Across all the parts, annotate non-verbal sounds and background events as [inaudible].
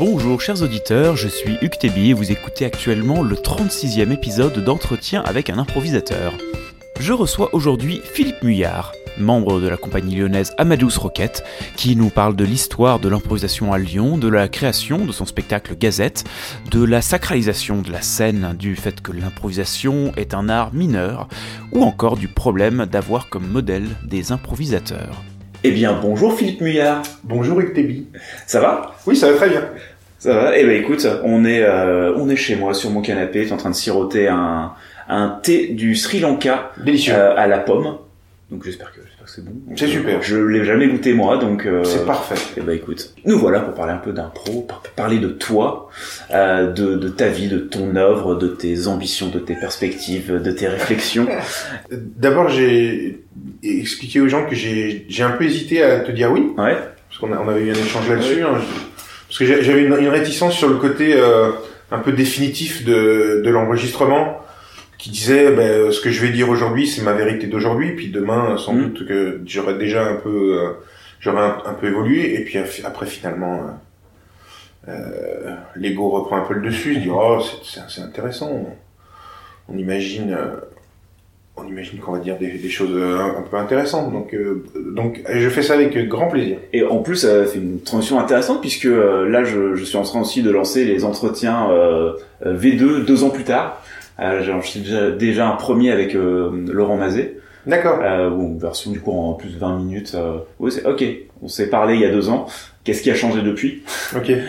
Bonjour chers auditeurs, je suis Hugues et vous écoutez actuellement le 36e épisode d'entretien avec un improvisateur. Je reçois aujourd'hui Philippe Muyard, membre de la compagnie lyonnaise Amadeus Rocket, qui nous parle de l'histoire de l'improvisation à Lyon, de la création de son spectacle Gazette, de la sacralisation de la scène, du fait que l'improvisation est un art mineur, ou encore du problème d'avoir comme modèle des improvisateurs. Eh bien, bonjour Philippe Muyard. Bonjour Hugues Tébi. Ça va? Oui, ça va très bien. Ça va? Eh ben écoute, on est euh, on est chez moi sur mon canapé, t'es en train de siroter un un thé du Sri Lanka Délicieux. euh, à la pomme. Donc j'espère que que c'est bon. C'est super. Je l'ai jamais goûté moi, donc. euh, C'est parfait. Eh ben écoute, nous voilà pour parler un peu d'impro, par- parler de toi, euh, de, de ta vie, de ton œuvre, de tes ambitions, de tes perspectives, de tes réflexions. [laughs] D'abord, j'ai expliqué aux gens que j'ai j'ai un peu hésité à te dire oui, Ouais. parce qu'on a- on avait eu un échange là-dessus. hein. Parce que j'avais une, une réticence sur le côté euh, un peu définitif de, de l'enregistrement, qui disait ben, ce que je vais dire aujourd'hui, c'est ma vérité d'aujourd'hui, puis demain, sans Mm. doute que j'aurais déjà un peu, euh, j'aurais un, un peu évolué, et puis af- après finalement. euh, euh, l'ego reprend un peu le dessus, se dit oh c'est- intéressant, on imagine euh, on imagine qu'on va dire des, des choses euh, un, un peu intéressantes. Donc, euh, donc je fais ça avec grand plaisir. Et en plus, ça fait une transition intéressante puisque euh, là, je, je suis en train aussi de lancer les entretiens euh, euh, V2 deux ans plus tard. Euh, J'ai enregistré déjà, déjà un premier avec euh, Laurent Mazet. D'accord. Euh, bon, version du coup en plus de 20 minutes. Euh, ouais, c'est ok. On s'est parlé il y a deux ans. Qu'est-ce qui a changé depuis? Ok. Et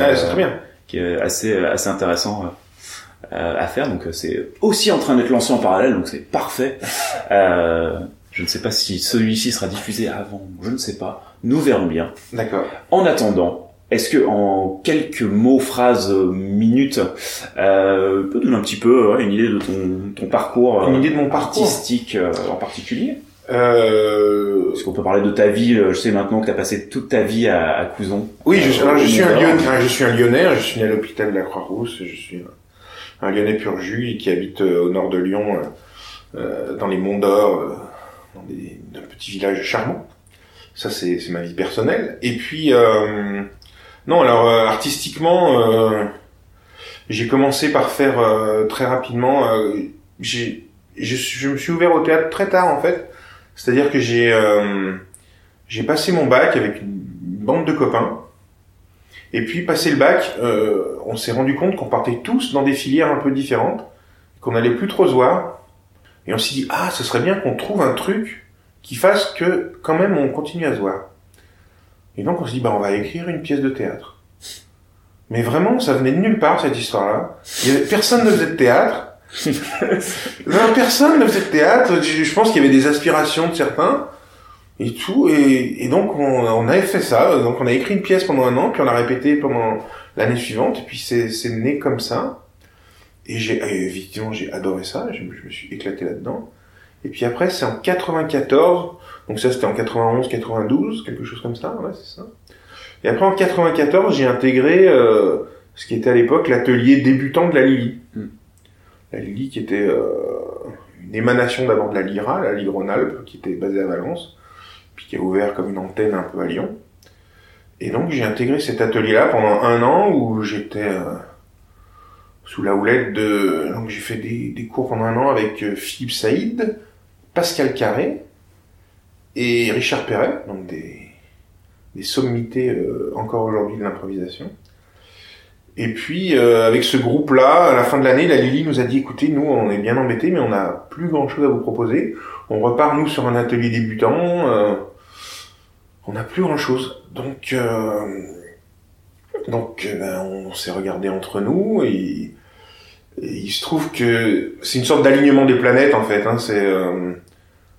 Ah, euh, c'est très bien. qui est assez assez intéressant euh, à faire. Donc euh, c'est aussi en train d'être lancé en parallèle, donc c'est parfait. Euh, je ne sais pas si celui-ci sera diffusé avant. Je ne sais pas. Nous verrons bien. D'accord. En attendant, est-ce que en quelques mots, phrases, euh, minutes, euh, peut donner un petit peu ouais, une idée de ton, ton parcours Une euh, idée de mon parcours. artistique euh, en particulier? Euh, Est-ce qu'on peut parler de ta vie euh, Je sais maintenant que tu as passé toute ta vie à, à Couson. oui, je, Euh, suis- alors, je au suis un. Lyonnais. hein, Je suis un Lyonnais. Je suis né à l'hôpital de la Croix-Rousse. Je suis un, un Lyonnais pur jus qui habite euh, au nord de Lyon, euh, euh, dans les Monts d'Or, euh, dans des, un petit village charmant. Ça, c'est c'est ma vie personnelle. Et puis, euh, non, alors euh, artistiquement, euh, j'ai commencé par faire euh, très rapidement. euh, j'ai, je, je me suis ouvert au théâtre très tard en fait. C'est-à-dire que j'ai euh, j'ai passé mon bac avec une bande de copains. Et puis passé le bac, euh, on s'est rendu compte qu'on partait tous dans des filières un peu différentes, qu'on n'allait plus trop se voir. Et on s'est dit ah, ce serait bien qu'on trouve un truc qui fasse que quand même on continue à se voir. Et donc on se dit bah on va écrire une pièce de théâtre. Mais vraiment, ça venait de nulle part cette histoire-là. Personne ne faisait de théâtre. [laughs] Non, personne ne faisait de théâtre. Je, je pense qu'il y avait des aspirations de certains et tout. Et, et donc, on, on avait fait ça. Donc, on a écrit une pièce pendant un an, puis on l'a répété pendant l'année suivante. Et puis, c'est né comme ça. Et j'ai, évidemment, j'ai adoré ça. Je, me- je me suis éclaté là-dedans. Et puis après, c'est en 94. Donc ça, c'était en 91, 92, quelque chose comme ça. Ouais, c'est ça. Et après, en 94, j'ai intégré euh, ce qui était à l'époque l'atelier débutant de la Lily. Mm. La Lily qui était euh, une émanation d'abord de la Lyra, la Ligue Rhône-Alpes, qui était basée à Valence, puis qui a ouvert comme une antenne un peu à Lyon. Et donc j'ai intégré cet atelier-là pendant un an où j'étais euh, sous la houlette de... Donc j'ai fait des, des cours pendant un an avec Philippe Saïd, Pascal Carré et Richard Perret, donc des, des sommités euh, encore aujourd'hui de l'improvisation. Et puis, euh, avec ce groupe-là, à la fin de l'année, la Lily nous a dit, écoutez, nous, on est bien embêtés, mais on n'a plus grand-chose à vous proposer. On repart, nous, sur un atelier débutant. euh, on n'a plus grand-chose. Donc, euh, donc euh, ben, on s'est regardé entre nous et, il se trouve que c'est une sorte d'alignement des planètes, en fait. Hein, c'est...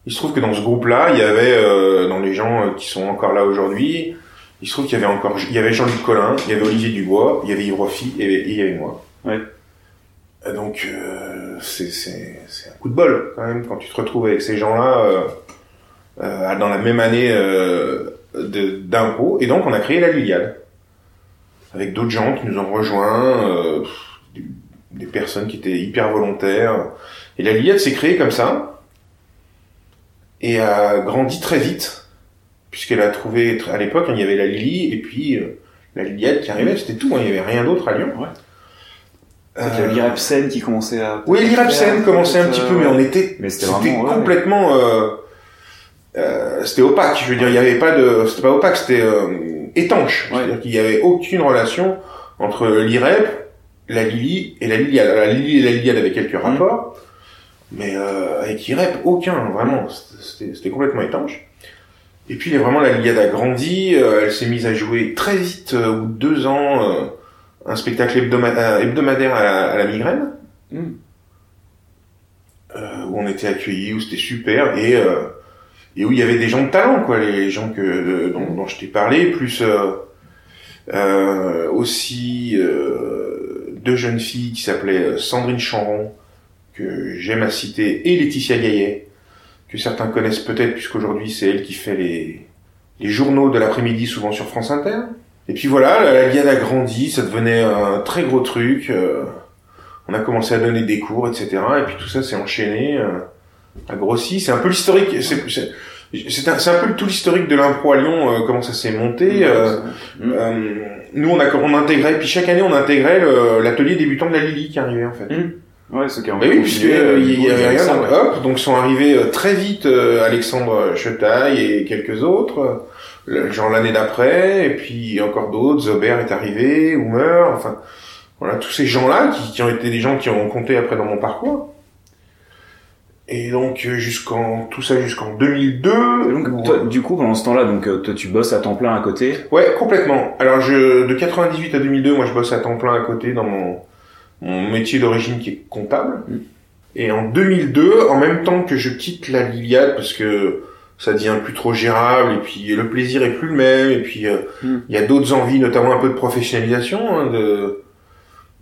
il se trouve que dans ce groupe-là, il y avait, euh, dans les gens euh, qui sont encore là aujourd'hui, il se trouve qu'il y avait encore, il y avait Jean-Luc Collin, il y avait Olivier Dubois, il y avait Yves Roffi et, et il y avait moi. Ouais. Donc, euh, c'est, un coup de bol, quand même, quand tu te retrouves avec ces gens-là, euh, euh, dans la même année, euh, d'impro. Et donc, on a créé la Liliade. Avec d'autres gens qui nous ont rejoints, euh, des personnes qui étaient hyper volontaires. Et la Liliade s'est créée comme ça et a grandi très vite puisqu'elle a trouvé à l'époque il y avait la Lily et puis euh, la Liliade qui arrivait, c'était tout, hein, il y avait rien d'autre à Lyon. Ouais. Euh, l'Irepsen qui commençait à. Oui, l'Irepsen commençait un petit peu, mais on était, Mais c'était ouais, complètement, euh, euh, c'était opaque. Je veux dire, il y avait pas de, c'était pas opaque, c'était euh, étanche. Ouais. C'est-à-dire qu'il y avait aucune relation entre l'Irep, la Lily et la Liliade. La Lily et la Liliade avaient quelques rapports, mais euh, avec l'Irep, aucun, vraiment. C'était complètement étanche. Et puis vraiment, la Liliade a grandi. euh, elle s'est mise à jouer très vite, euh, de deux ans, euh, un spectacle euh, hebdomadaire à la, à la migraine Mm. euh, où on était accueillis, où c'était super et euh, et où il y avait des gens de talent, quoi, les gens que dont, dont je t'ai parlé, plus euh, euh, aussi euh, deux jeunes filles qui s'appelaient Sandrine Chanron que j'aime à citer et Laetitia Gaillet que certains connaissent peut-être puisqu'aujourd'hui c'est elle qui fait les les journaux de l'après-midi souvent sur France Inter. Et puis voilà, la, la Liade a grandi, ça devenait un très gros truc. euh, on a commencé à donner des cours, etc. Et puis tout ça s'est enchaîné, euh, a grossi. C'est un peu l'historique. C'est c'est- c'est un, c'est un peu tout l'historique de l'impro à Lyon, euh, comment ça s'est monté. euh, Mm. euh, nous, on a on intégrait, puis chaque année, on intégrait le- l'atelier débutant de la Lily qui arrivait en fait. Ouais, c'est carrément. Bah oui, puisque euh, il y avait rien. ça, donc, ouais. Hop, donc sont arrivés euh, très vite euh, Alexandre Chetaille et quelques autres, le- genre l'année d'après, et puis encore d'autres. Zobert est arrivé, Hoomer, enfin voilà tous ces gens-là qui, qui ont été des gens qui ont compté après dans mon parcours. Et donc euh, jusqu'en tout ça jusqu'en 2002. Donc, où- toi, du coup, pendant ce temps-là, donc, euh, toi, tu bosses à temps plein à côté? Ouais, complètement. Alors je de 98 à 2002, moi je bosse à temps plein à côté dans mon mon métier d'origine qui est comptable. Mm. Et en 2002, en même temps que je quitte la Liliade parce que ça devient plus trop gérable et puis le plaisir est plus le même et puis euh, il Mm. y a d'autres envies, notamment un peu de professionnalisation. hein, de...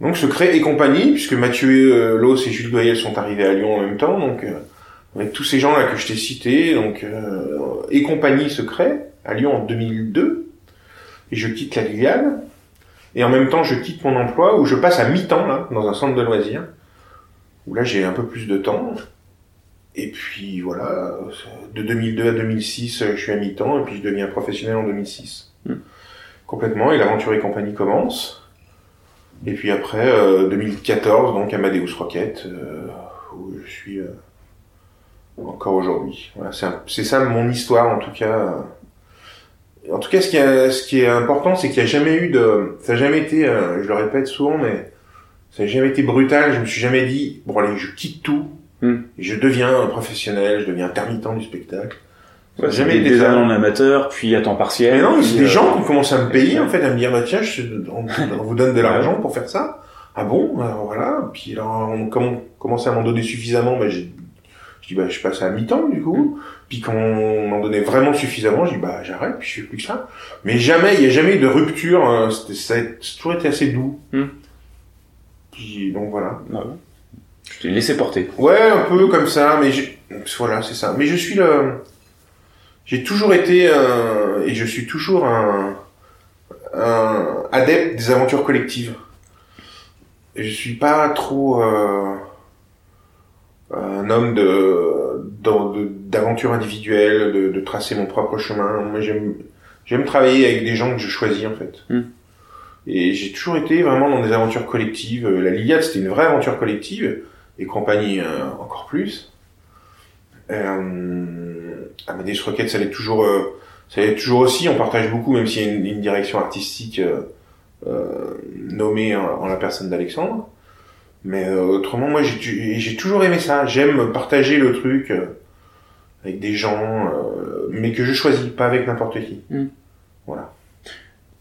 Donc se crée et compagnie puisque Mathieu euh, Loss et Jules Goyel sont arrivés à Lyon en même temps. Donc euh, avec tous ces gens là que je t'ai cités, donc euh, et compagnie se crée à Lyon en 2002 et je quitte la Liliade. Et en même temps, je quitte mon emploi où je passe à mi-temps là, dans un centre de loisirs, où là j'ai un peu plus de temps. Et puis voilà, de 2002 à 2006, je suis à mi-temps et puis je deviens professionnel en 2006. Mm. Complètement, et l'aventure et compagnie commence. Et puis après, euh, 2014, donc Amadeus Rocket, euh, où je suis euh, encore aujourd'hui. Voilà, c'est ça mon histoire en tout cas. En tout cas, ce qui, est, ce qui est important, c'est qu'il n'y a jamais eu de, ça n'a jamais été, euh, je le répète souvent, mais ça n'a jamais été brutal. Je me suis jamais dit, bon allez, je quitte tout, Hmm. je deviens un professionnel, je deviens intermittent du spectacle. Ça n'a Ouais, jamais des, été des ça. années en amateur, puis à temps partiel. Mais non, c'est des euh, gens qui commencé à me payer en fait, à me dire bah tiens, je- on, on vous donne de l'argent pour faire ça. Ah bon, alors voilà. Puis alors, on, comme on commençait à m'en donner suffisamment, bah, j'ai, je dis bah je passe à mi-temps du coup. Puis quand on m'en donnait vraiment suffisamment, je dis bah j'arrête, puis je fais plus que ça. Mais jamais, il y a jamais eu de rupture. hein, ça a toujours été assez doux. Hmm. Puis donc voilà. Ah ouais. Je t'ai laissé porter. Ouais, un peu comme ça, mais j'ai- voilà, c'est ça. Mais je suis le, j'ai toujours été un, et je suis toujours un, un adepte des aventures collectives. Je suis pas trop euh, un homme de d'aventures individuelles, de, de tracer mon propre chemin. Moi, j'aime j'aime travailler avec des gens que je choisis en fait. Hmm. Et j'ai toujours été vraiment dans des aventures collectives. La Liliade, c'était une vraie aventure collective et compagnie euh, encore plus. Euh, Amadeus Rocket, ça l'est toujours, euh, ça l'est toujours aussi. On partage beaucoup, même s'il y a une, une direction artistique euh, euh, nommée en, en la personne d'Alexandre. Mais euh, autrement, moi, j'ai j'ai toujours aimé ça. J'aime partager le truc euh, avec des gens, euh, mais que je choisis, pas avec n'importe qui.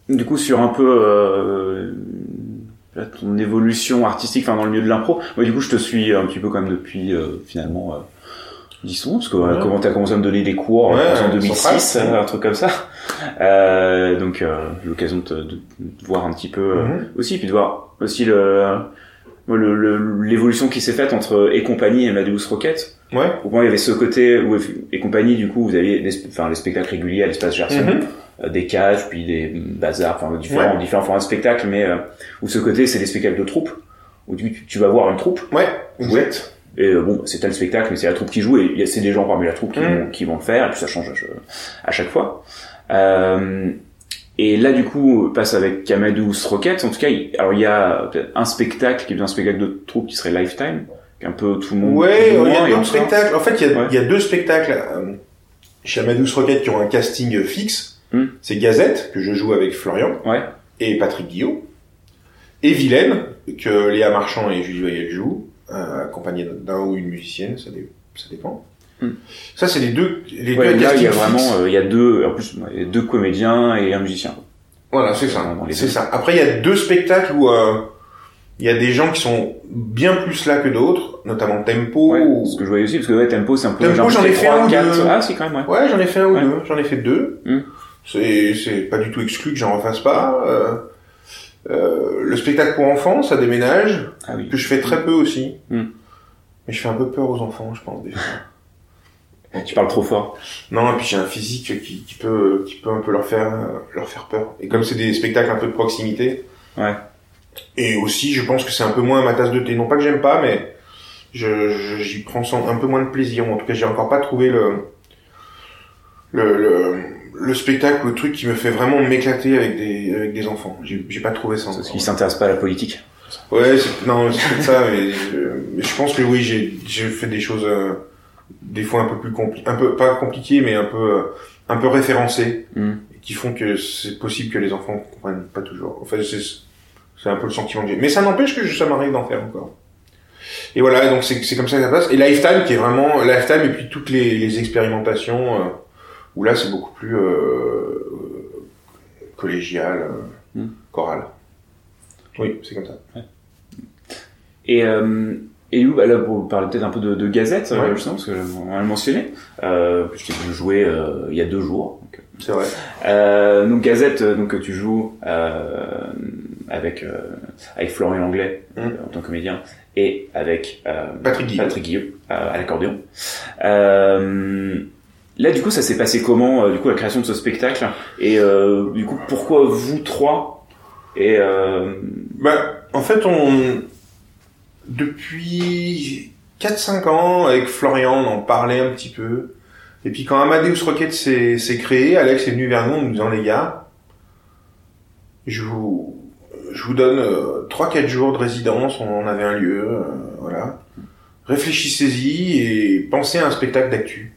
Du coup, sur un peu euh, ton évolution artistique, enfin dans le milieu de l'impro, moi du coup je te suis un petit peu quand même depuis euh, finalement euh, 10 ans, parce que Ouais. comment t'as commencé à me donner des cours Ouais, en euh, 2006, Central. euh, un truc comme ça. Euh, donc euh, l'occasion de, te- de, de voir un petit peu Mhm. aussi, puis de voir aussi le- l'évolution qui s'est faite entre et compagnie et Amadeus Rocket. Ouais. Au point, il y avait ce côté où et compagnie, du coup, vous aviez les, enfin, les spectacles réguliers à l'espace Gerson, Mhm. euh, des cages, puis des bazars, enfin différents, différents formats de spectacles, mais euh, où ce côté, c'est des spectacles de troupe, où tu, tu vas voir une troupe, Ouais. Exact. et euh, bon, c'est tel spectacle, mais c'est la troupe qui joue, et c'est des gens parmi la troupe qui, Mhm. vont, qui vont le faire, et puis ça change à, à chaque fois. Euh, Et là, du coup, passe avec Kamadou Rocket. En tout cas, il- alors il y a peut-être un spectacle qui est un spectacle de troupe qui serait Lifetime, qui est un peu tout le monde. Ouais, il y a d'autres spectacles. En fait, il y a, Ouais. il y a deux spectacles euh, chez Amadou Rocket qui ont un casting fixe. Hmm. C'est Gazette, que je joue avec Florian, Ouais. et Patrick Guillaume. Et Vilaine, que Léa Marchand et Julie Voyel jouent, euh, accompagnés d'un ou une musicienne, ça, dé- ça dépend. Hmm. Ça, c'est les deux, les Ouais, deux là, il y a vraiment, euh, il y a deux, en plus, il y a deux comédiens et un musicien. Voilà, c'est ça. C'est ça. Après, il y a deux spectacles où euh, il y a des gens qui sont bien plus là que d'autres, notamment Tempo. Ouais, ou- ce que je voyais aussi, parce que ouais, Tempo, c'est un peu Tempo, j'en ai fait un ou deux. Ah, si, quand même, ouais. Ouais, j'en ai fait un ou deux. J'en ai fait deux. Hmm. C'est c'est pas du tout exclu que j'en refasse pas. Euh, euh, le spectacle pour enfants, ça déménage, Ah oui. que je fais très peu aussi. Hmm. Mais je fais un peu peur aux enfants, je pense. Fois. Tu parles trop fort. Non, et puis j'ai un physique qui, qui peut qui peut un peu leur faire leur faire peur. Et comme c'est des spectacles un peu de proximité. Ouais. Et aussi, je pense que c'est un peu moins ma tasse de thé. Non pas que j'aime pas, mais je je- j'y prends un peu moins de plaisir. En tout cas, j'ai encore pas trouvé le le, le le spectacle, le truc qui me fait vraiment m'éclater avec des avec des enfants. J'ai j'ai pas trouvé ça. Parce qu'ils s'intéressent pas à la politique. Ouais, c'est, non, c'est ça, mais je, mais je pense que oui, j'ai, j'ai fait des choses, euh, des fois un peu plus compliquées, un peu, pas compliquées, mais un peu, euh, un peu référencées, Hmm. qui font que c'est possible que les enfants comprennent pas toujours. Enfin, c'est, c'est un peu le sentiment que j'ai. Mais ça n'empêche que je- ça m'arrive d'en faire encore. Et voilà, donc c'est, c'est comme ça que ça passe. Et Lifetime, qui est vraiment, Lifetime, et puis toutes les, les expérimentations, euh, où là, c'est beaucoup plus, euh, collégial, euh, Hmm. choral. Oui, c'est comme ça. Et, euh, et où, bah là, pour parler peut-être un peu de, de Gazette, euh, Ouais. justement, parce que on l'a mentionné, euh, que je t'ai vu jouer euh, il y a deux jours. Donc, C'est vrai. euh, donc Gazette, euh, donc tu joues euh, avec euh, avec Florian Anglais Mm. euh, en tant que comédien et avec euh, Patrick Guillaume. Patrick Guillaume euh, à l'accordéon. Euh, là, du coup, ça s'est passé comment, euh, du coup, la création de ce spectacle? Et euh, du coup, pourquoi vous trois? Et euh, Bah, en fait, on, depuis 4-5 ans, avec Florian, on en parlait un petit peu. Et puis quand Amadeus Rocket s'est créé, Alex est venu vers nous en nous disant, les gars, je vous, je vous donne euh, 3-4 jours de résidence, on en avait un lieu, euh, voilà. Réfléchissez-y et pensez à un spectacle d'actu.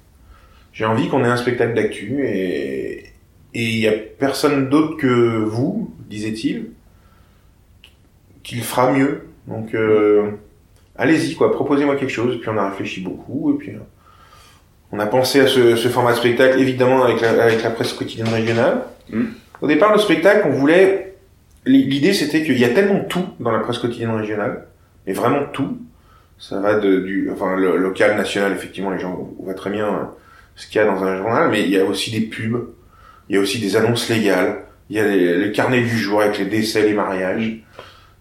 J'ai envie qu'on ait un spectacle d'actu et et il y a personne d'autre que vous, disait-il, qui le fera mieux. Donc, euh, allez-y, quoi, proposez-moi quelque chose. Et puis, on a réfléchi beaucoup. Et puis, euh, on a pensé à ce, ce format de spectacle, évidemment, avec la, avec la presse quotidienne régionale. Mm. Au départ, le spectacle, on voulait... L'idée, c'était qu'il y a tellement tout dans la presse quotidienne régionale, mais vraiment tout. Ça va de, du... Enfin, le local, national, effectivement, les gens voient très bien euh, ce qu'il y a dans un journal, mais il y a aussi des pubs, il y a aussi des annonces légales, il y a les, les carnets du jour avec les décès, les mariages,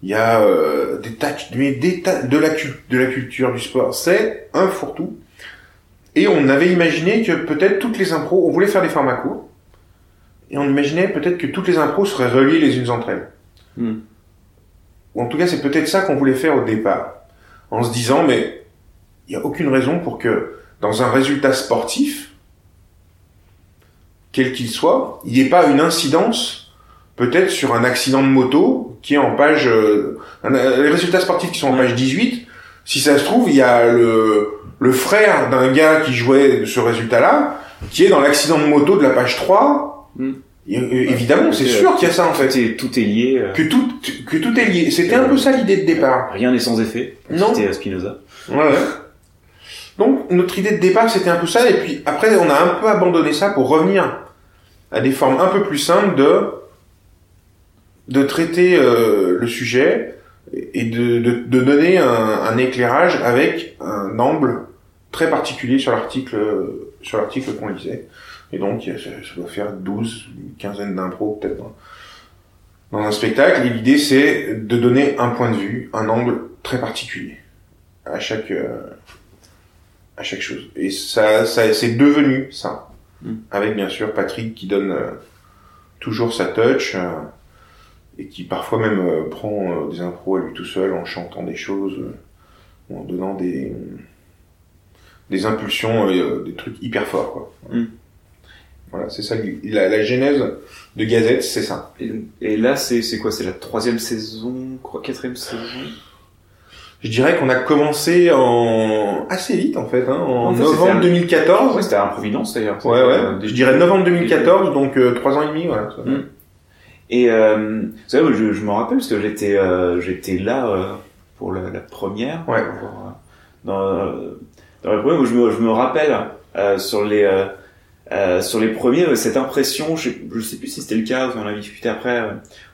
il y a euh, des tas, mais des tas de la de la culture du sport. C'est un fourre-tout. Et on avait imaginé que peut-être toutes les impros, on voulait faire des formats courts, et on imaginait peut-être que toutes les impros seraient reliées les unes entre elles. Hmm. Ou en tout cas, c'est peut-être ça qu'on voulait faire au départ, en se disant, mais il n'y a aucune raison pour que dans un résultat sportif, quel qu'il soit, il n'y ait pas une incidence peut-être sur un accident de moto qui est en page... euh, un- les résultats sportifs qui sont en page 18, si ça se trouve, il y a le, le frère d'un gars qui jouait ce résultat-là, qui est dans l'accident de moto de la page 3. Hmm. Et, euh, évidemment, c'est sûr qu'il y a ça en tout, fait. est, tout est lié. euh, Que tout, que tout est lié. C'était un peu ça l'idée de départ. Rien n'est sans effet. Non. C'était Spinoza. Ouais. Donc notre idée de départ c'était un peu ça et puis après on a un peu abandonné ça pour revenir à des formes un peu plus simples de de traiter euh, le sujet et de, de, de donner un, un éclairage avec un angle très particulier sur l'article sur l'article qu'on lisait et donc ça, ça doit faire 12 une quinzaine d'impros peut-être dans, dans un spectacle et l'idée c'est de donner un point de vue un angle très particulier à chaque euh, à chaque chose. Et ça, ça c'est devenu ça. Mm. Avec bien sûr Patrick qui donne euh, toujours sa touch euh, et qui parfois même euh, prend euh, des impros à lui tout seul en chantant des choses, euh, ou en donnant des des impulsions, euh, des trucs hyper forts quoi. Voilà, c'est ça, la, la genèse de Gazette, c'est ça. Et, et là, c'est quoi? C'est la troisième saison, quoi, quatrième saison? Je dirais qu'on a commencé en assez vite en fait, hein, en, En fait, novembre c'était un- 2014. Ouais, c'était un Providence d'ailleurs. Ouais, ouais. Euh, Je dirais novembre 2014, donc euh, trois ans et demi, voilà. Mm. Et euh, vous savez, je, je me rappelle parce que j'étais euh, j'étais là euh, pour la, la première. Ouais. Pour, euh, dans, euh, dans la première, où je me, je me rappelle euh, sur les euh, euh, sur les premiers cette impression, je, sais- je sais plus si c'était le cas, on en a discuté après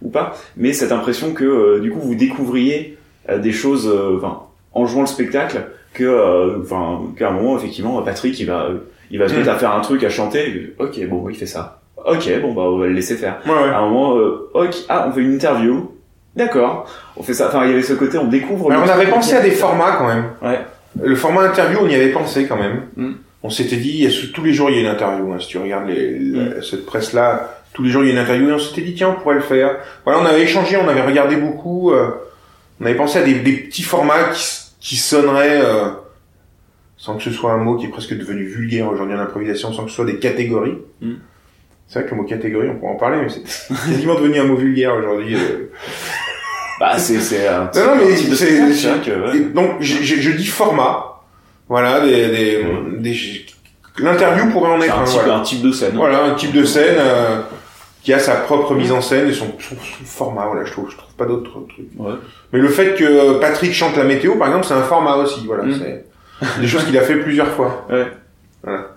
ou pas, mais cette impression que euh, du coup vous découvriez euh, des choses, euh, enfin en jouant le spectacle, que euh, enfin qu'à un moment effectivement Patrick il va il va se Mm. mettre à faire un truc à chanter, ok bon il fait ça, ok bon bah on va le laisser faire Ouais, ouais. à un moment, euh, ok, ah, on fait une interview. D'accord. On fait ça. Enfin, il y avait ce côté, on découvre. Le on avait pensé à des formats quand même. Ouais. Le format interview, on y avait pensé quand même. Mm. On s'était dit, tous les jours il y a une interview. hein. Si tu regardes les, Mm. la- cette presse-là, tous les jours il y a une interview. Et on s'était dit, tiens, on pourrait le faire. Voilà, on avait échangé, on avait regardé beaucoup. euh, on avait pensé à des, des petits formats qui, sonneraient, euh, sans que ce soit un mot qui est presque devenu vulgaire aujourd'hui en improvisation, sans que ce soit des catégories. Mm. C'est vrai que le mot catégorie, on pourrait en parler, mais c'est [laughs] quasiment devenu un mot vulgaire aujourd'hui. euh. Bah, c'est, c'est un Non, non, mais c'est- hein, que, donc, je, dis format. Voilà, des, des, des- l'interview pourrait en être un un. type, Voilà. un type de scène. Voilà, un type de scène euh, qui a sa propre mise en scène et son, son, son format. Voilà, je trouve, je trouve pas d'autres trucs. Ouais. Mais le fait que Patrick chante la météo, par exemple, c'est un format aussi. Voilà, Mm. c'est des choses qu'il a fait plusieurs fois. Ouais. Voilà.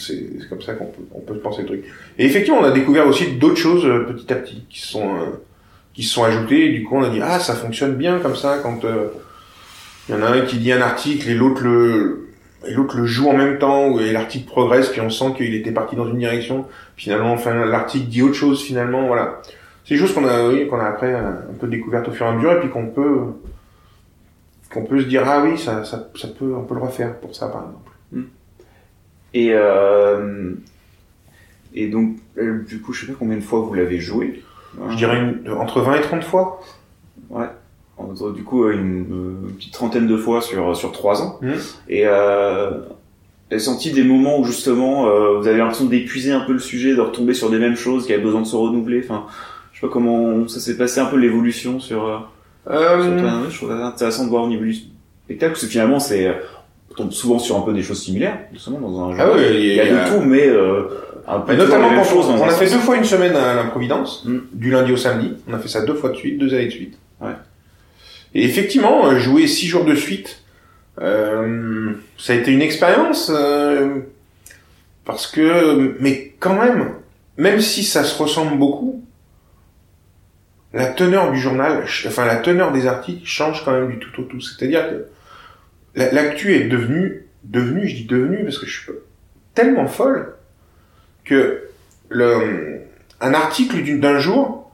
C'est comme ça qu'on peut, on peut penser le truc. Et effectivement, on a découvert aussi d'autres choses euh, petit à petit qui sont euh, qui se sont ajoutées. Du coup, on a dit ah ça fonctionne bien comme ça quand euh, il y en a un qui dit un article et l'autre le et l'autre le joue en même temps et l'article progresse puis on sent qu'il était parti dans une direction. Finalement, enfin l'article dit autre chose finalement. Voilà. C'est choses qu'on a oui, qu'on a après un peu découvertes au fur et à mesure et puis qu'on peut qu'on peut se dire ah oui ça ça ça peut on peut le refaire pour ça par exemple. Et, euh, et donc, euh, du coup, je sais pas combien de fois vous l'avez joué. Je dirais une- entre 20 et 30 fois. Entre, Du coup, une, euh, une petite trentaine de fois sur, sur trois ans. Mhm. Et, euh, avez senti des moments où justement, euh, vous avez l'impression d'épuiser un peu le sujet, de retomber sur des mêmes choses, qui avaient besoin de se renouveler. Enfin, je sais pas comment ça s'est passé un peu l'évolution sur, euh, sur Euh, je trouve ça intéressant de voir au niveau du spectacle, parce que finalement, c'est, tombe souvent sur un peu des choses similaires, justement, dans un jeu. Ah oui, il y a, de tout, mais, euh, un peu notamment quand choses on, on a fait deux fois une semaine à l'improvidence, Mm. du lundi au samedi. On a fait ça deux fois de suite, deux années de suite. Ouais. Et effectivement, euh, jouer six jours de suite, euh, ça a été une expérience euh, parce que, mais quand même, même si ça se ressemble beaucoup, la teneur du journal, enfin la teneur des articles change quand même du tout au tout. C'est-à-dire que l'actu est devenue, devenue, je dis devenue parce que je suis tellement folle que le, un article d'un jour,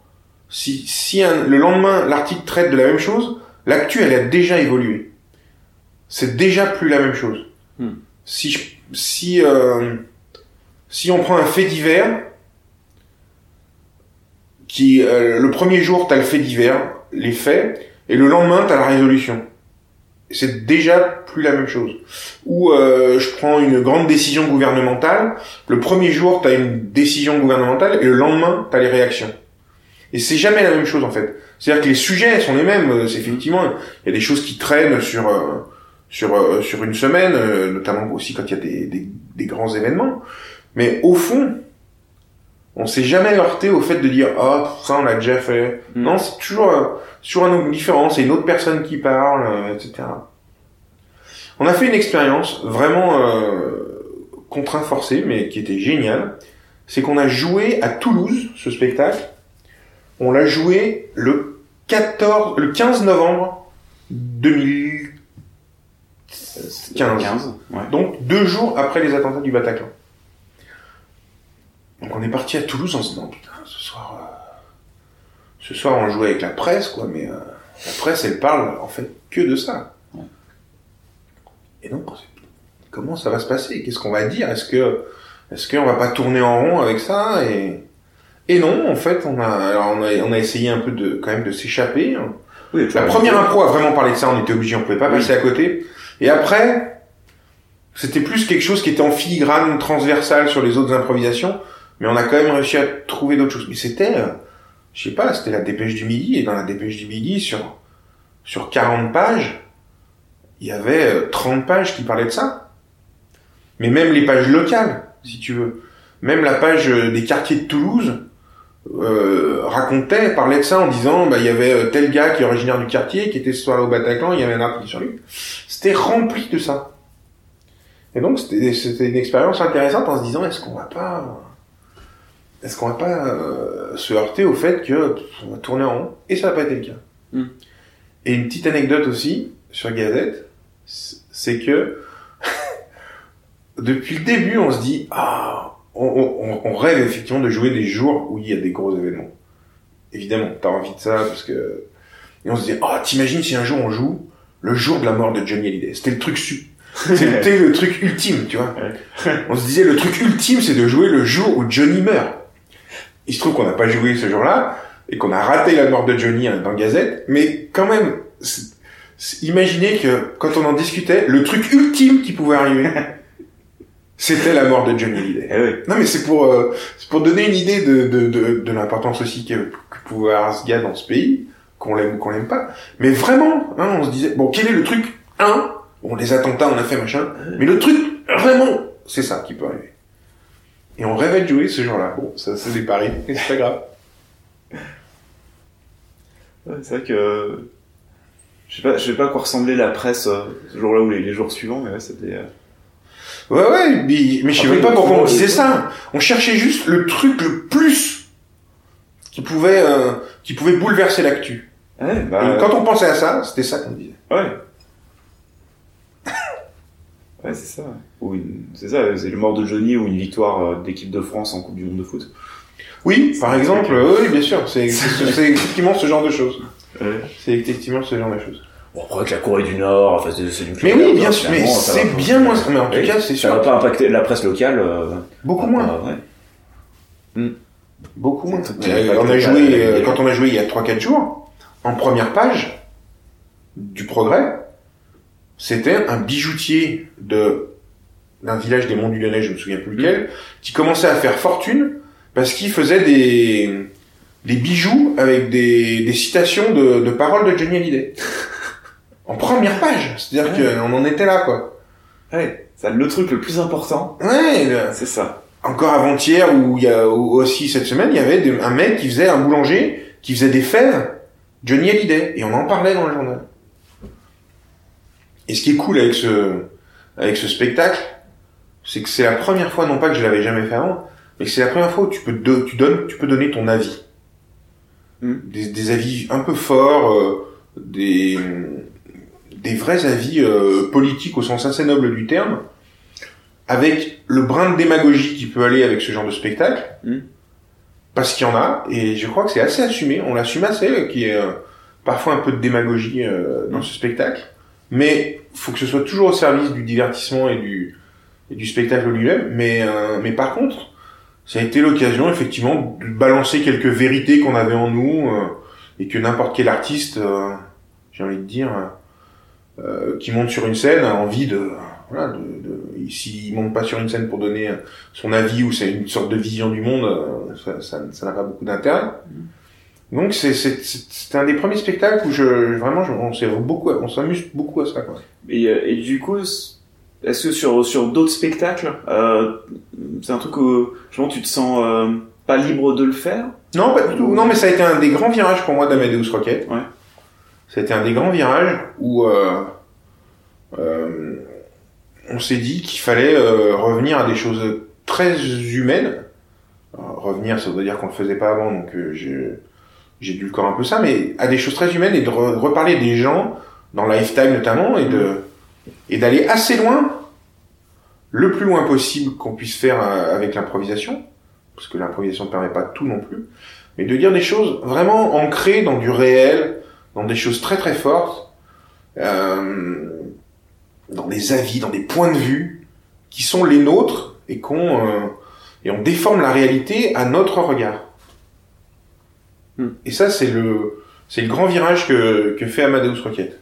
si, si un- le lendemain l'article traite de la même chose, l'actu elle a déjà évolué. C'est déjà plus la même chose. Hmm. Si je- si euh, si on prend un fait divers, qui euh, le premier jour t'as le fait divers, les faits, et le lendemain t'as la résolution. C'est déjà plus la même chose. Ou euh, je prends une grande décision gouvernementale, le premier jour t'as une décision gouvernementale et le lendemain t'as les réactions. Et c'est jamais la même chose en fait. C'est-à-dire que les sujets sont les mêmes. Euh, C'est effectivement il y a des choses qui traînent sur euh, sur euh, sur une semaine, notamment aussi quand il y a des, des, des grands événements. Mais au fond, on s'est jamais heurté au fait de dire ah ça on l'a déjà fait. Mm. Non, c'est toujours euh, sur un angle différent. C'est une autre personne qui parle, euh, etc. On a fait une expérience vraiment euh, contraint forcé, mais qui était géniale. C'est qu'on a joué à Toulouse ce spectacle. On l'a joué le 14, le 15 novembre 2000. 15. 15, ouais. Donc deux jours après les attentats du Bataclan. Donc on est parti à Toulouse en se disant putain ce soir, euh, ce soir on jouait avec la presse quoi, mais euh, la presse elle parle en fait que de ça. Ouais. Et donc comment ça va se passer? Qu'est-ce qu'on va dire? Est-ce que est-ce qu'on va pas tourner en rond avec ça? Et et non en fait on a alors on a, on a essayé un peu de quand même de s'échapper. Oui, La première impro a vraiment parlé de ça, on était obligé, on pouvait pas Oui. passer à côté. Et après, C'était plus quelque chose qui était en filigrane transversal sur les autres improvisations, mais on a quand même réussi à trouver d'autres choses. Mais c'était, euh, je sais pas, c'était la dépêche du midi, et dans la dépêche du midi, sur, sur 40 pages, il y avait euh, 30 pages qui parlaient de ça. Mais même les pages locales, si tu veux. Même la page euh, des quartiers de Toulouse, euh, racontait, parlait de ça en disant, bah, il y avait euh, tel gars qui est originaire du quartier, qui était ce soir au Bataclan, il y avait un article sur lui. C'était rempli de ça. Et donc, c'était, c'était une expérience intéressante en se disant, est-ce qu'on va pas, est-ce qu'on va pas euh, se heurter au fait que pff, on va tourner en rond Et ça n'a pas été le cas. Mm. Et une petite anecdote aussi sur Gazette, c'est que [laughs] depuis le début, on se dit, ah, on, on, on rêve effectivement de jouer des jours où il y a des gros événements. Évidemment, t'as envie de ça parce que et on se dit, ah, t'imagines si un jour on joue le jour de la mort de Johnny Hallyday. C'était le truc su, c'était [laughs] le truc ultime, tu vois. On se disait le truc ultime, c'est de jouer le jour où Johnny meurt. Il se trouve qu'on n'a pas joué ce jour-là et qu'on a raté la mort de Johnny hein, dans Gazette, mais quand même, imaginez que quand on en discutait, le truc ultime qui pouvait arriver, [laughs] c'était la mort de Johnny Hallyday. Eh oui. Non, mais c'est pour, euh, c'est pour donner une idée de, de, de, de l'importance aussi que, que pouvait avoir ce gars dans ce pays, qu'on l'aime ou qu'on l'aime pas. Mais vraiment, hein, on se disait, bon, quel est le truc, un, bon, les attentats, on a fait machin, mais le truc, vraiment, c'est ça qui peut arriver. Et on rêvait de jouer ce jour-là. Bon, ça, c'est des paris, mais c'est pas grave. [laughs] Ouais, c'est vrai que je sais pas, je sais pas à quoi ressemblait la presse euh, ce jour-là ou les, les jours suivants, mais ouais, c'était. euh, Ouais, ouais, mais, mais je sais même pas pourquoi on disait ça. On cherchait juste le truc le plus qui pouvait, euh, qui pouvait bouleverser l'actu. Ouais, bah, quand on pensait à ça, c'était ça qu'on disait. ouais. Ouais, c'est ça. ouais. Ou une- c'est ça, c'est le mort de Johnny ou une victoire euh, d'équipe de France en Coupe du Monde de foot. Oui, par exemple, euh, oui, bien sûr, c'est effectivement ce genre de choses. Ouais. C'est effectivement ce genre de choses. Bon, après que la Corée du Nord, enfin, c'est c'est Mais oui, bien sûr, mais c'est bien moins. Mais en tout Oui, cas, c'est Ça va sûr. pas impacter la presse locale. euh, Beaucoup ah, moins. bah, ouais. Beaucoup moins. Euh, on a joué, euh, quand on a joué il y a 3-4 jours, en première page du progrès, c'était un bijoutier de d'un village des Monts du Lyonnais, je me souviens plus lequel, qui commençait à faire fortune parce qu'il faisait des des bijoux avec des, des citations de, de paroles de Johnny Hallyday. [laughs] en première page, c'est-à-dire Ouais. qu'on en était là, quoi. Ouais, ça, le truc le plus important, Ouais, le- c'est ça. encore avant-hier ou il y a ou aussi cette semaine, il y avait des- un mec qui faisait un boulanger qui faisait des fèves Johnny Hallyday et on en parlait dans le journal. Et ce qui est cool avec ce avec ce spectacle, c'est que c'est la première fois non pas que je l'avais jamais fait avant, mais que c'est la première fois où tu peux tu donnes tu peux donner ton avis. Mm. Des, des avis un peu forts, euh, des des vrais avis euh, politiques au sens assez noble du terme, avec le brin de démagogie qui peut aller avec ce genre de spectacle, Mm. parce qu'il y en a, et je crois que c'est assez assumé, on l'assume assez, qu'il y ait euh, parfois un peu de démagogie euh, dans ce spectacle, mais faut que ce soit toujours au service du divertissement et du, et du spectacle lui-même, mais, euh, mais par contre, ça a été l'occasion effectivement de balancer quelques vérités qu'on avait en nous, euh, et que n'importe quel artiste, euh, j'ai envie de dire, euh, qui monte sur une scène a envie de voilà de, de s'il monte pas sur une scène pour donner son avis ou c'est une sorte de vision du monde euh, ça ça ça n'a pas beaucoup d'intérêt donc c'est un des premiers spectacles où je vraiment je, on s'est beaucoup on s'amuse beaucoup à ça quoi Et, euh, et du coup, est-ce que sur, sur d'autres spectacles, euh, c'est un truc où justement, tu te sens euh, pas libre de le faire? Non pas du tout non mais ça a été un des grands virages pour moi d'Amadeus Rocket Ouais. été un des grands virages où euh, euh, on s'est dit qu'il fallait euh, revenir à des choses très humaines. Alors, revenir, ça veut dire qu'on le faisait pas avant, donc euh, j'ai dû le corps un peu ça, mais à des choses très humaines et de re- reparler des gens dans Lifetime notamment et de et d'aller assez loin, le plus loin possible qu'on puisse faire euh, avec l'improvisation, parce que l'improvisation ne permet pas tout non plus, mais de dire des choses vraiment ancrées dans du réel, dans des choses très très fortes. Euh, dans des avis, dans des points de vue qui sont les nôtres et qu'on euh, et on déforme la réalité à notre regard. Hmm. Et ça c'est le c'est le grand virage que que fait Amadeus Rocket.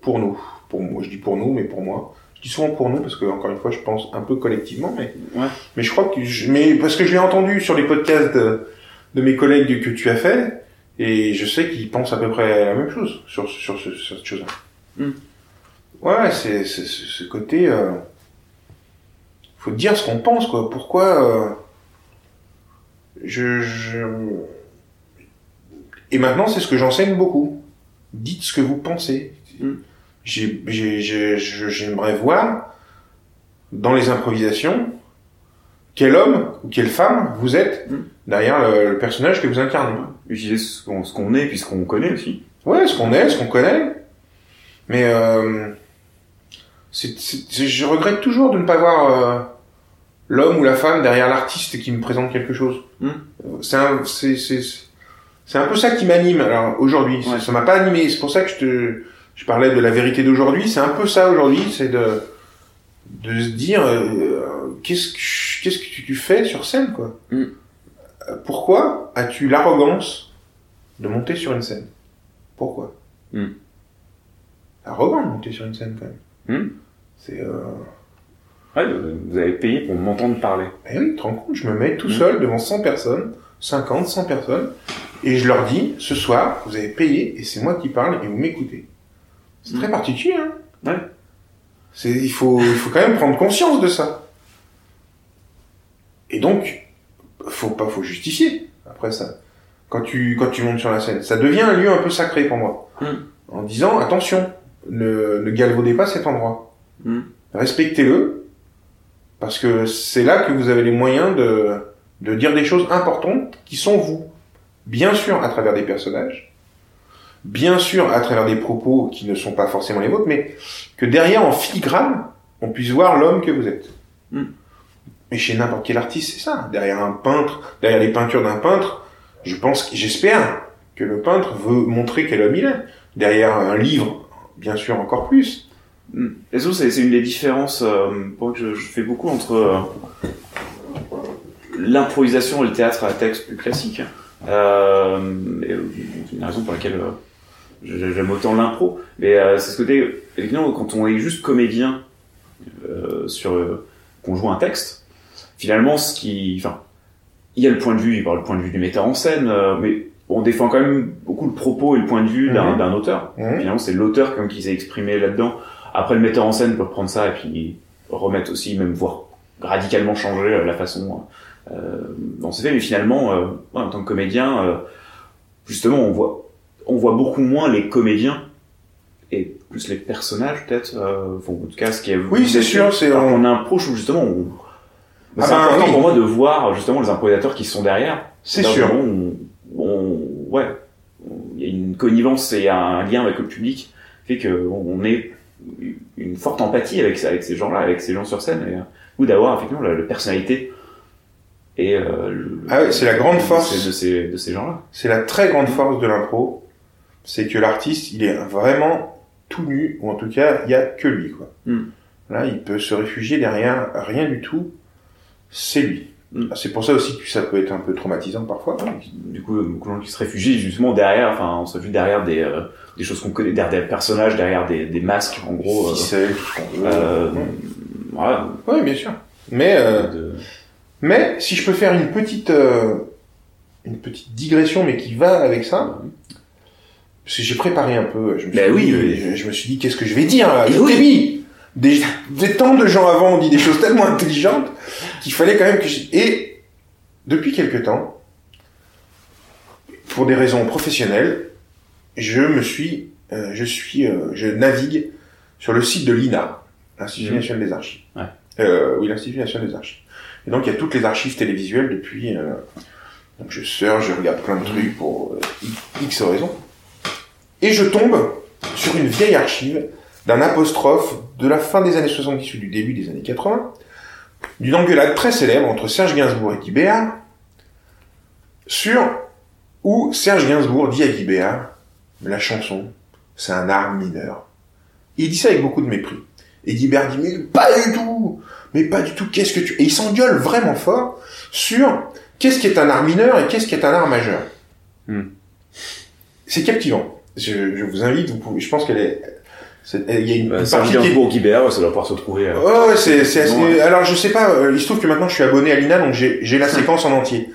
Pour nous, pour moi, je dis pour nous, mais pour moi, je dis souvent pour nous parce que encore une fois, je pense un peu collectivement, mais Ouais. mais je crois que je, mais parce que je l'ai entendu sur les podcasts de, de mes collègues que tu as fait et je sais qu'ils pensent à peu près la même chose sur sur, ce- sur cette chose-là. Mm. Ouais, c'est c'est c'est- ce côté. Euh, faut dire ce qu'on pense quoi. Pourquoi euh, je, je et maintenant c'est ce que j'enseigne beaucoup. Dites ce que vous pensez. Mm. J'aimerais voir dans les improvisations quel homme ou quelle femme vous êtes Mm. derrière le, le personnage que vous incarnez. Utiliser ce qu'on qu'on est puis ce qu'on connaît aussi. Ouais, ce qu'on est, ce qu'on connaît. Mais euh, c'est- c'est- je regrette toujours de ne pas voir euh, l'homme ou la femme derrière l'artiste qui me présente quelque chose. Mm. C'est c'est, un peu ça qui m'anime. Alors aujourd'hui, ça- Ouais. ça m'a pas animé. C'est pour ça que je te, je parlais de la vérité d'aujourd'hui. C'est un peu ça aujourd'hui, c'est de, de se dire euh, qu'est-ce que, qu'est-ce que tu, fais sur scène, quoi? Mm. Euh, Pourquoi as-tu l'arrogance de monter sur une scène? Pourquoi? Mm. Arrogant de monter sur une scène quand même. Mm. C'est euh... Ouais, vous avez payé pour m'entendre parler. Eh oui, tu te rends compte, je me mets tout seul devant 100 personnes, 50, 100 personnes, et je leur dis, ce soir, vous avez payé, et c'est moi qui parle, et vous m'écoutez. C'est Mm. très particulier, hein Ouais. C'est, il faut, il faut quand même prendre conscience de ça. Et donc, faut pas, faut justifier, après ça. Quand tu, quand tu montes sur la scène. Ça devient un lieu un peu sacré pour moi. Mm. En disant, attention, ne, ne galvaudez pas cet endroit. Mm. Respectez-le, parce que c'est là que vous avez les moyens de, de dire des choses importantes qui sont vous. Bien sûr, à travers des personnages, bien sûr, à travers des propos qui ne sont pas forcément les vôtres, mais que derrière, en filigrane, on puisse voir l'homme que vous êtes. Mm. Mais chez n'importe quel artiste, c'est ça. Derrière un peintre, derrière les peintures d'un peintre, je pense, j'espère que le peintre veut montrer quel homme il est. Derrière un livre, bien sûr, encore plus. Mm. Et ça, c'est une des différences euh, que je, je fais beaucoup entre euh, l'improvisation et le théâtre à texte plus classique. Euh, et, euh, c'est une raison pour laquelle euh, j'aime autant l'impro. Mais euh, c'est ce côté, effectivement, quand on est juste comédien euh, sur euh, qu'on joue un texte, finalement, ce qui, enfin, il y a le point de vue, il y a le point de vue du metteur en scène, euh, mais on défend quand même beaucoup le propos et le point de vue d'un Mhm. auteur. Mhm. Finalement, c'est l'auteur comme qui s'est exprimé là-dedans. Après, le metteur en scène peut reprendre ça et puis remettre aussi, même voire radicalement changer la façon euh, dont c'est fait. Mais finalement, euh, en tant que comédien, euh, justement, on voit, on voit beaucoup moins les comédiens et plus les personnages peut-être. Euh, en tout cas, ce qui est Oui, c'est sûr, c'est- Alors qu'on approche où justement, on... Ah c'est ben, important oui. pour moi de voir justement les improvisateurs qui sont derrière. C'est Là, sûr. On, on- ouais, on- il y a une connivence et un lien avec le public fait que on on est une forte empathie avec, avec ces gens-là, avec ces gens sur scène, et, ou d'avoir effectivement la, la personnalité et euh, le- Ah c'est la grande de force. ces, de ces, de ces gens-là. C'est la très grande force de l'impro, c'est que l'artiste, il est vraiment tout nu, ou en tout cas, il y a que lui, quoi. Mm. Là, il peut se réfugier derrière rien du tout, c'est lui. Mm. C'est pour ça aussi que ça peut être un peu traumatisant parfois. Du coup, beaucoup de gens qui se réfugient justement derrière, enfin, on se réfugie derrière des, euh, des choses qu'on connaît, derrière des personnages, derrière des, des masques, en gros. euh, Ficelle, euh, Ouais. voilà. Oui, bien sûr. Mais, euh, de- mais si je peux faire une petite, euh, une petite digression, mais qui va avec ça, parce que j'ai préparé un peu. Je me suis Ben oui, dit, oui. Je, je me suis dit, qu'est-ce que je vais dire là Et Je oui. des, des temps de gens avant ont dit des choses tellement intelligentes qu'il fallait quand même que je... Et depuis quelque temps, pour des raisons professionnelles, je me suis, euh, je suis, euh, je navigue sur le site de l'INA, l'Institut Mhm. national des archives. Ouais. Euh, oui, l'Institut national des archives. Et donc il y a toutes les archives télévisuelles depuis. euh, donc je sors, je regarde plein de trucs pour euh, X raisons. Et je tombe sur une vieille archive d'un apostrophe de la fin des années 70 ou du début des années 80, d'une engueulade très célèbre entre Serge Gainsbourg et Guy Béard, sur où Serge Gainsbourg dit à Guy Béard, la chanson, c'est un art mineur. Il dit ça avec beaucoup de mépris. Et Guy Béard dit, mais pas du tout, mais pas du tout, qu'est-ce que tu... Et il s'engueule vraiment fort sur qu'est-ce qui est un art mineur et qu'est-ce qui est un art majeur. Hmm. C'est captivant. Je, je vous invite, vous pouvez, je pense qu'elle est, Il y a une, Bah, partie qui est Guibert, ça doit pouvoir se trouver. euh. Ouais, ouais, c'est, c'est assez... Ouais. Alors, je sais pas, euh, il se trouve que maintenant je suis abonné à l'INA, donc j'ai, j'ai la [laughs] séquence en entier.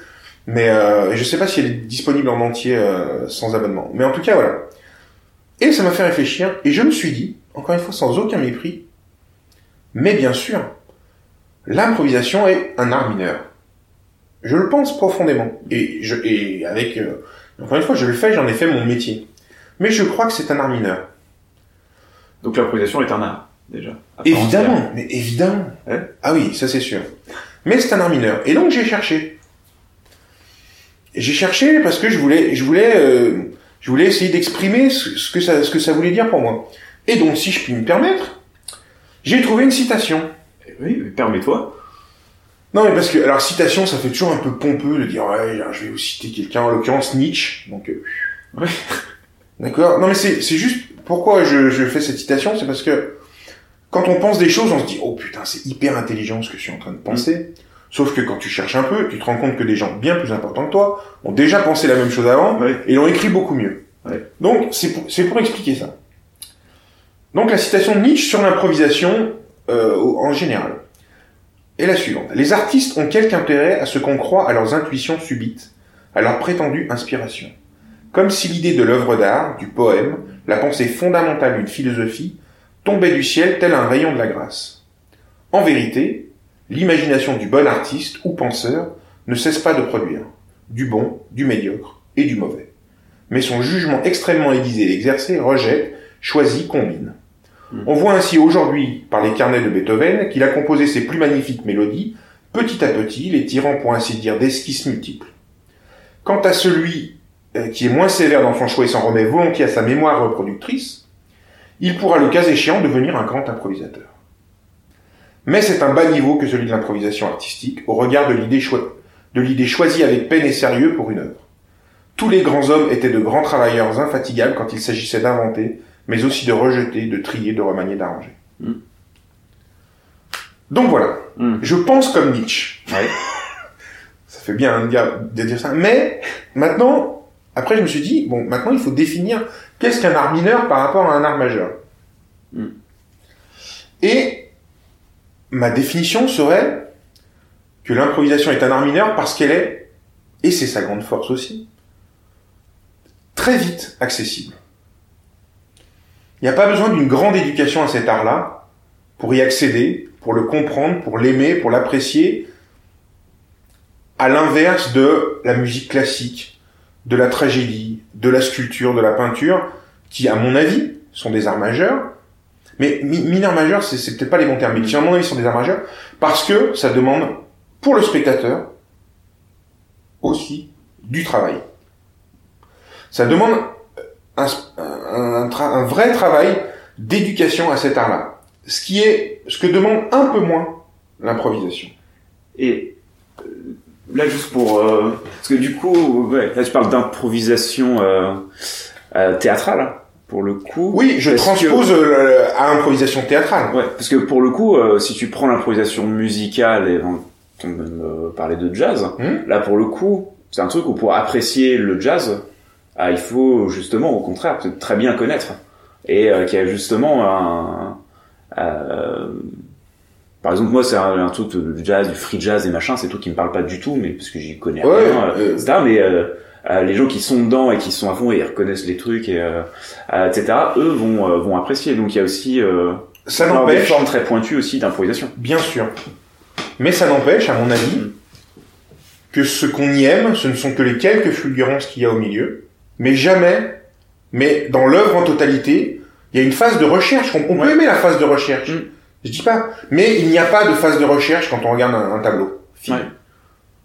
Mais euh, je sais pas si elle est disponible en entier euh, sans abonnement. Mais en tout cas, voilà. Et ça m'a fait réfléchir, et je me suis dit, encore une fois, sans aucun mépris, mais bien sûr, l'improvisation est un art mineur. Je le pense profondément. Et, je, et avec... euh, encore une fois, je le fais, j'en ai fait mon métier. Mais je crois que c'est un art mineur. Donc l'improvisation est un art, déjà. Évidemment, mais évidemment. Ah oui, ça c'est sûr. Mais c'est un art mineur. Et donc j'ai cherché. J'ai cherché parce que je voulais, je voulais, euh, je voulais essayer d'exprimer ce, ce que ça, ce que ça voulait dire pour moi. Et donc, si je puis me permettre, j'ai trouvé une citation. Oui, mais permets-toi. Non, mais parce que, alors, citation, ça fait toujours un peu pompeux de dire, ouais, je vais vous citer quelqu'un, en l'occurrence Nietzsche. Donc, euh, Ouais. [laughs] D'accord. Non, mais c'est, c'est juste pourquoi je, je fais cette citation, c'est parce que quand on pense des choses, on se dit, oh putain, c'est hyper intelligent ce que je suis en train de penser. Sauf que quand tu cherches un peu, tu te rends compte que des gens bien plus importants que toi ont déjà pensé la même chose avant Ouais. et l'ont écrit beaucoup mieux. Ouais. Donc, c'est pour, c'est pour expliquer ça. Donc, la citation de Nietzsche sur l'improvisation euh, en général est la suivante. Les artistes ont quelque intérêt à ce qu'on croit à leurs intuitions subites, à leur prétendue inspiration. Comme si l'idée de l'œuvre d'art, du poème, la pensée fondamentale d'une philosophie, tombait du ciel tel un rayon de la grâce. En vérité, l'imagination du bon artiste ou penseur ne cesse pas de produire du bon, du médiocre et du mauvais. Mais son jugement extrêmement aiguisé et exercé rejette, choisit, combine. On voit ainsi aujourd'hui, par les carnets de Beethoven, qu'il a composé ses plus magnifiques mélodies, petit à petit, les tirant pour ainsi dire d'esquisses multiples. Quant à celui euh, qui est moins sévère dans son choix et s'en remet volontiers à sa mémoire reproductrice, il pourra le cas échéant devenir un grand improvisateur. Mais c'est un bas niveau que celui de l'improvisation artistique au regard de l'idée choi- de l'idée choisie avec peine et sérieux pour une œuvre. Tous les grands hommes étaient de grands travailleurs infatigables quand il s'agissait d'inventer, mais aussi de rejeter, de trier, de remanier, d'arranger. Mm. Donc voilà, Mm. je pense comme Nietzsche. Ouais. [laughs] Ça fait bien de dire, de dire ça. Mais maintenant, après je me suis dit, bon, maintenant il faut définir qu'est-ce qu'un art mineur par rapport à un art majeur. Mm. Et ma définition serait que l'improvisation est un art mineur parce qu'elle est, et c'est sa grande force aussi, très vite accessible. Il n'y a pas besoin d'une grande éducation à cet art-là pour y accéder, pour le comprendre, pour l'aimer, pour l'apprécier, à l'inverse de la musique classique, de la tragédie, de la sculpture, de la peinture, qui, à mon avis, sont des arts majeurs. Mais mi- mineurs majeurs, c'est, c'est peut-être pas les bons termes, mais qui, à mon avis, sont des arts majeurs, parce que ça demande, pour le spectateur, aussi, du travail. Ça demande un, un, un vrai travail d'éducation à cet art-là. Ce qui est, ce que demande un peu moins l'improvisation. Et euh, là, juste pour... euh, parce que du coup, ouais, là tu parles d'improvisation euh, euh, théâtrale, hein, pour le coup. Oui, je transpose euh, le- à improvisation théâtrale. Ouais, parce que pour le coup, euh, si tu prends l'improvisation musicale et on on même euh, parler de jazz, Hmm. là pour le coup, c'est un truc où pour apprécier le jazz, ah, il faut justement au contraire très bien connaître et euh, qu'il y a justement un, euh, par exemple moi c'est un, un truc de jazz, du free jazz et machin, c'est tout qui me parle pas du tout, mais parce que j'y connais Ouais, rien, euh, etc. Mais euh, euh, les gens qui sont dedans et qui sont à fond et ils reconnaissent les trucs et euh, euh, etc. Eux vont euh, vont apprécier. Donc il y a aussi euh, Ça des formes très pointues aussi d'improvisation. bien sûr. Mais ça n'empêche, à mon avis, Mm. que ce qu'on y aime, ce ne sont que les quelques fulgurances qu'il y a au milieu, mais jamais, mais dans l'œuvre en totalité, il y a une phase de recherche. On, on peut Ouais. aimer la phase de recherche. Mm. Je dis pas. Mais il n'y a pas de phase de recherche quand on regarde un, un tableau. Ouais.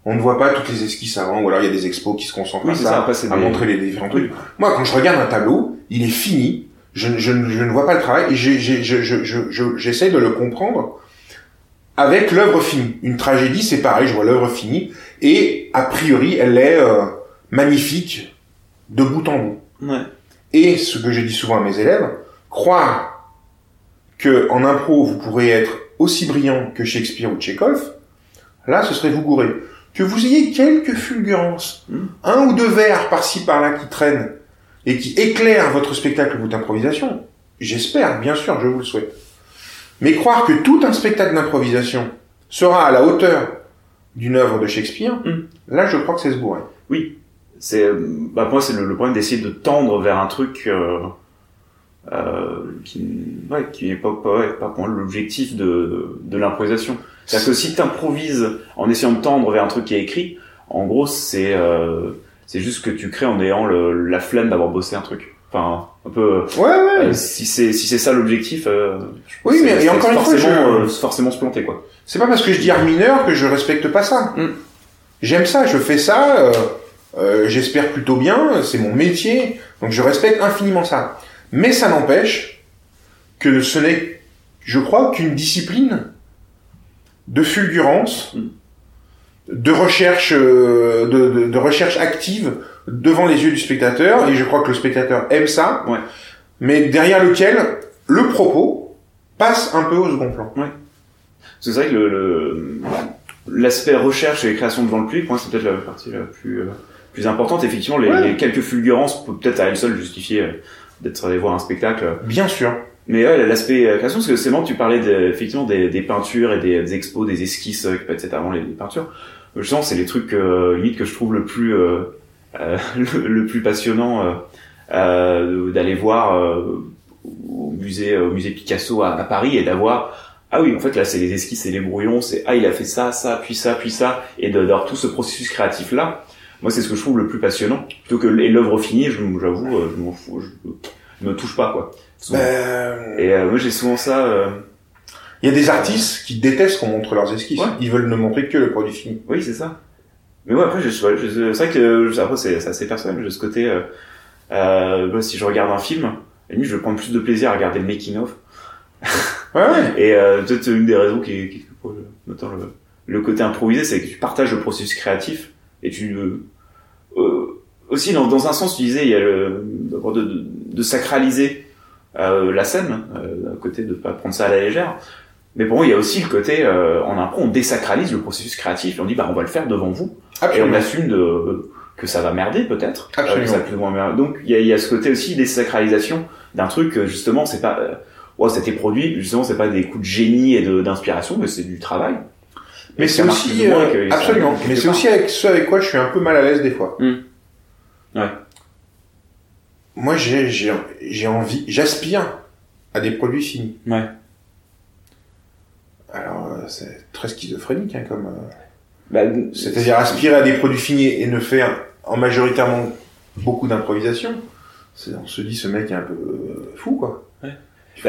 On ne voit pas toutes les esquisses avant, ou alors il y a des expos qui se concentrent Oui, à c'est ça, ça, après, c'est à des- montrer les différents trucs. Moi, quand je regarde un tableau, il est fini, je, je, je ne vois pas le travail, et j'essaie de le comprendre avec l'œuvre finie. Une tragédie, c'est pareil, je vois l'œuvre finie, et a priori, elle est euh, magnifique de bout en bout. Ouais. Et ce que je dis souvent à mes élèves, croire que en impro vous pourrez être aussi brillant que Shakespeare ou Tchekhov, là ce serait vous gourer. Que vous ayez quelques fulgurances, Mm. un ou deux vers par-ci par-là qui traînent et qui éclairent votre spectacle ou votre improvisation, j'espère, bien sûr, je vous le souhaite. Mais croire que tout un spectacle d'improvisation sera à la hauteur d'une œuvre de Shakespeare, Mm. là, je crois que c'est se bourrer. C'est, euh, bah, pour moi, c'est le, le problème d'essayer de tendre vers un truc euh, euh, qui, ouais, qui est pas, pas, ouais, pas pour moi l'objectif de, de l'improvisation. C'est-à-dire que si t'improvises en essayant de tendre vers un truc qui est écrit, en gros, c'est euh, c'est juste que tu crées en ayant le, la flemme d'avoir bossé un truc. Enfin, un peu. Ouais, ouais. euh, si c'est si c'est ça l'objectif, euh, Oui, mais- et encore une fois, je- euh, forcément se planter quoi. C'est pas parce que je dis art mineur que je respecte pas ça. Mm. J'aime ça, je fais ça, euh, j'espère plutôt bien, c'est mon métier, donc je respecte infiniment ça. Mais ça n'empêche que ce n'est, je crois, qu'une discipline de fulgurance, de recherche, euh, de, de- de recherche active devant les yeux du spectateur, et je crois que le spectateur aime ça, Ouais. mais derrière lequel le propos passe un peu au second plan. Que c'est vrai que le, le- l'aspect recherche et création devant le public, moi, c'est peut-être la partie la plus, euh, plus importante. Effectivement, les, Ouais. les quelques fulgurances peuvent peut-être à elles seules justifier euh, d'être allé voir un spectacle. Bien sûr. Mais ouais, l'aspect euh, création, parce que c'est marrant, tu parlais de- effectivement des, des peintures et des, des expos, des esquisses, qui peuvent être avant les, les peintures. Euh, Je sens c'est les trucs euh, limite que je trouve le plus euh, euh, [laughs] le, le plus passionnant d'aller voir euh, au musée au musée Picasso à, à Paris et d'avoir ah oui en fait là c'est les esquisses et les brouillons c'est ah il a fait ça ça puis ça puis ça et d'avoir tout ce processus créatif là moi c'est ce que je trouve le plus passionnant plutôt que et l'œuvre finie j'avoue euh, je m'en fous je, je me touche pas quoi. Ben, Et euh, moi j'ai souvent ça. Euh... Il y a des artistes qui détestent qu'on montre leurs esquisses. Ouais. Ils veulent ne montrer que le produit fini. Oui, c'est ça. Mais ouais, après, je, je, je- c'est vrai que je- après c'est assez personnel de ce côté. Euh, moi, si je regarde un film, à la limite, je vais prendre plus de plaisir à regarder le making of. Ouais, ouais. [laughs] Et peut-être une des raisons qui, qui pour le, notamment le, le côté improvisé, c'est que tu partages le processus créatif et tu aussi dans, dans un sens, tu disais, il y a le de, de, de sacraliser euh, la scène, euh, d'un côté de pas prendre ça à la légère. Mais pour moi, il y a aussi le côté, euh, en impro, on désacralise le processus créatif et on dit, bah, on va le faire devant vous. Et on Absolument. assume de, que ça va merder peut-être. Euh, Absolument. Donc il y a, il y a ce côté aussi désacralisation d'un truc que justement c'est pas euh, ouais, c'était produit justement c'est pas des coups de génie et d'inspiration mais c'est du travail. Mais c'est aussi, euh, absolument. Mais c'est aussi avec ce avec quoi je suis un peu mal à l'aise des fois. Hmm. Ouais. Moi, j'ai, j'ai, j'ai envie, j'aspire à des produits finis. Ouais. Alors, euh, c'est très schizophrénique, hein, comme, euh, Bah, c'est-à-dire aspirer à des produits finis et ne faire en majoritairement beaucoup d'improvisation. C'est, on se dit, ce mec est un peu euh, fou, quoi. bah,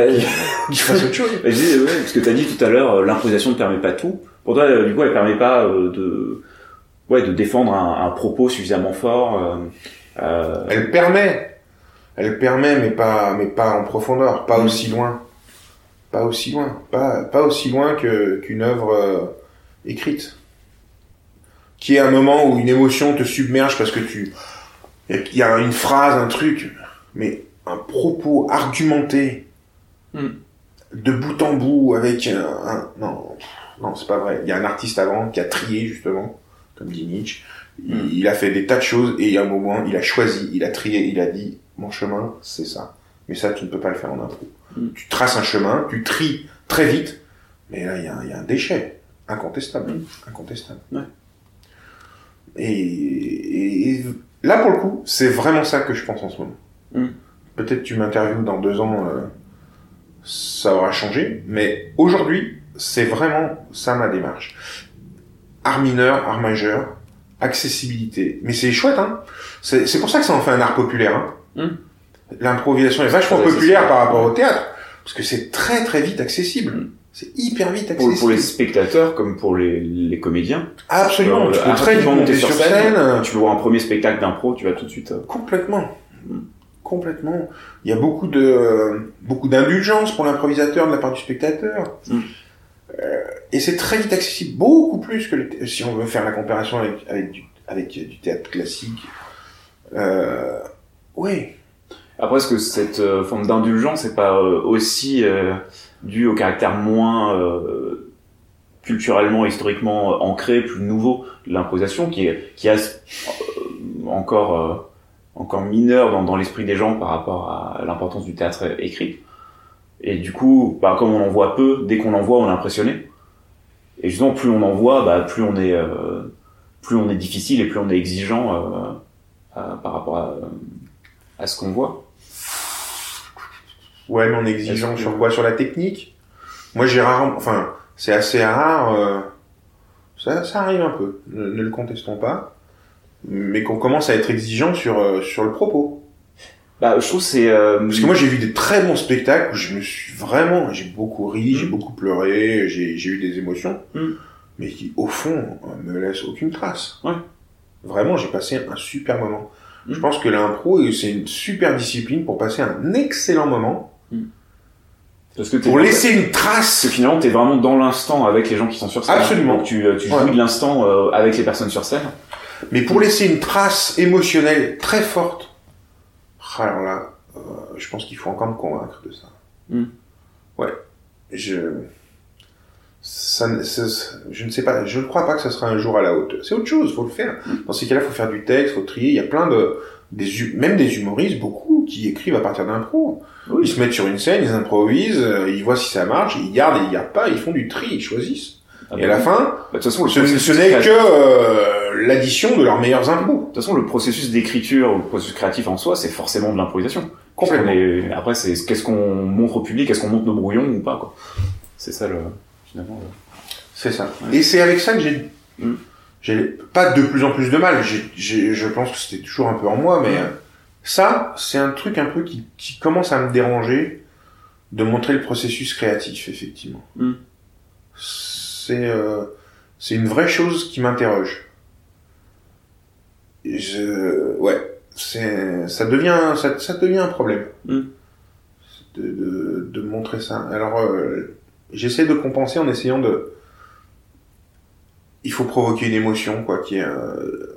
[laughs] Il fasse autre chose. [laughs] Bah, je disais, ouais, parce que tu as dit tout à l'heure, l'improvisation ne permet pas tout. Pour toi, du coup, elle permet pas euh, de, ouais, de défendre un, un propos suffisamment fort. euh, euh, Elle permet, elle permet, mais pas, mais pas en profondeur, pas Mm. aussi loin, pas aussi loin, pas, pas aussi loin que qu'une œuvre euh, écrite, qui est un moment où une émotion te submerge parce que tu, il y a une phrase, un truc, mais un propos argumenté Mm. de bout en bout avec un, un- non, non, c'est pas vrai. Il y a un artiste avant qui a trié justement, comme dit Nietzsche. Il, Mm. il a fait des tas de choses et il y a un moment, il a choisi, il a trié, il a dit mon chemin, c'est ça. Mais ça, tu ne peux pas le faire en impro. Mm. Tu traces un chemin, tu tries très vite, mais là, il y a, un- il y a un déchet incontestable, Mm. incontestable. Ouais. Et, et- et là, pour le coup, c'est vraiment ça que je pense en ce moment. Peut-être tu m'interviews dans deux ans, euh, ça aura changé, mais aujourd'hui, c'est vraiment ça ma démarche. Art mineur, art majeur, accessibilité. Mais c'est chouette, hein. C'est c'est pour ça que ça en fait un art populaire. Hein. Mm. L'improvisation est vachement Très populaire par rapport au théâtre, parce que c'est très très vite accessible. Mm. C'est hyper vite pour, accessible. pour les spectateurs comme pour les, les comédiens. Absolument. Euh, tu peux très vite monter sur scène. Tu peux voir un premier spectacle d'impro, tu vas tout de suite. euh, Complètement. Mm. Complètement. Il y a beaucoup de euh, beaucoup d'indulgence pour l'improvisateur de la part du spectateur. Euh, et c'est très vite accessible, beaucoup plus que si on veut faire la comparaison avec avec du, du théâtre classique. Euh, oui. Après, est-ce que cette euh, forme d'indulgence n'est pas euh, aussi euh, due au caractère moins euh, culturellement, historiquement euh, ancré, plus nouveau de l'improvisation, qui est qui a euh, encore euh, encore mineur dans l'esprit des gens par rapport à l'importance du théâtre écrit? Et du coup, bah, comme on en voit peu, dès qu'on en voit, on est impressionné. Et justement, plus on en voit, bah, plus on est, euh, plus on est difficile et plus on est exigeant euh, à- par rapport à, à ce qu'on voit. Ouais, mais on est exigeant que- sur quoi? Sur la technique? Moi, j'ai rarement... Enfin, c'est assez rare. euh, Ça, ça arrive un peu, ne, ne le contestons pas. Mais qu'on commence à être exigeant sur, euh, sur le propos. Bah, je trouve que c'est. euh, Parce que moi, j'ai vu des très bons spectacles où je me suis vraiment... J'ai beaucoup ri, j'ai Mm. beaucoup pleuré, j'ai j'ai eu des émotions. Mm. Mais qui, au fond, euh, me laissent aucune trace. Ouais. Vraiment, j'ai passé un super moment. Je Mm. pense que l'impro, c'est une super discipline pour passer un excellent moment. parce que t'es- Pour laisser une Parce trace que finalement, t'es vraiment dans l'instant avec les gens qui sont sur scène. Absolument. Donc tu, euh, tu jouis Ouais. de l'instant euh, avec les personnes sur scène. Mais pour laisser une trace émotionnelle très forte, alors là, euh, je pense qu'il faut encore me convaincre de ça. Mm. Ouais, je, ça, ne- ça- je ne sais pas, je ne crois pas que ça sera un jour à la hauteur. C'est autre chose, faut le faire. Dans ces cas-là, faut faire du texte, faut trier. Il y a plein de, des, même des humoristes, beaucoup, qui écrivent à partir d'impro. Oui. Ils se mettent sur une scène, ils improvisent, euh, ils voient si ça marche, ils gardent et ils gardent pas, ils font du tri, ils choisissent. Ah et bah à la fin, Bah, de toute façon, ce, ce n'est que euh, l'addition de leurs meilleurs impôts. De toute façon, le processus d'écriture ou le processus créatif en soi, c'est forcément de l'improvisation. Complètement. Est- Après, c'est qu'est-ce qu'on montre au public, est-ce qu'on montre nos brouillons ou pas, quoi. C'est ça le, finalement. le- C'est ça. Ouais. Et c'est avec ça que j'ai, Mm. j'ai pas de plus en plus de mal. J'ai, j'ai- je pense que c'était toujours un peu en moi, mais Mm. euh, ça, c'est un truc un peu qui, qui commence à me déranger de montrer le processus créatif, effectivement. Mm. C'est, euh, c'est une vraie chose qui m'interroge. Je, ouais, c'est, ça devient, ça, ça devient un problème. Mm. De, de, de montrer ça. Alors, euh, j'essaie de compenser en essayant de, il faut provoquer une émotion, quoi, qui est, euh,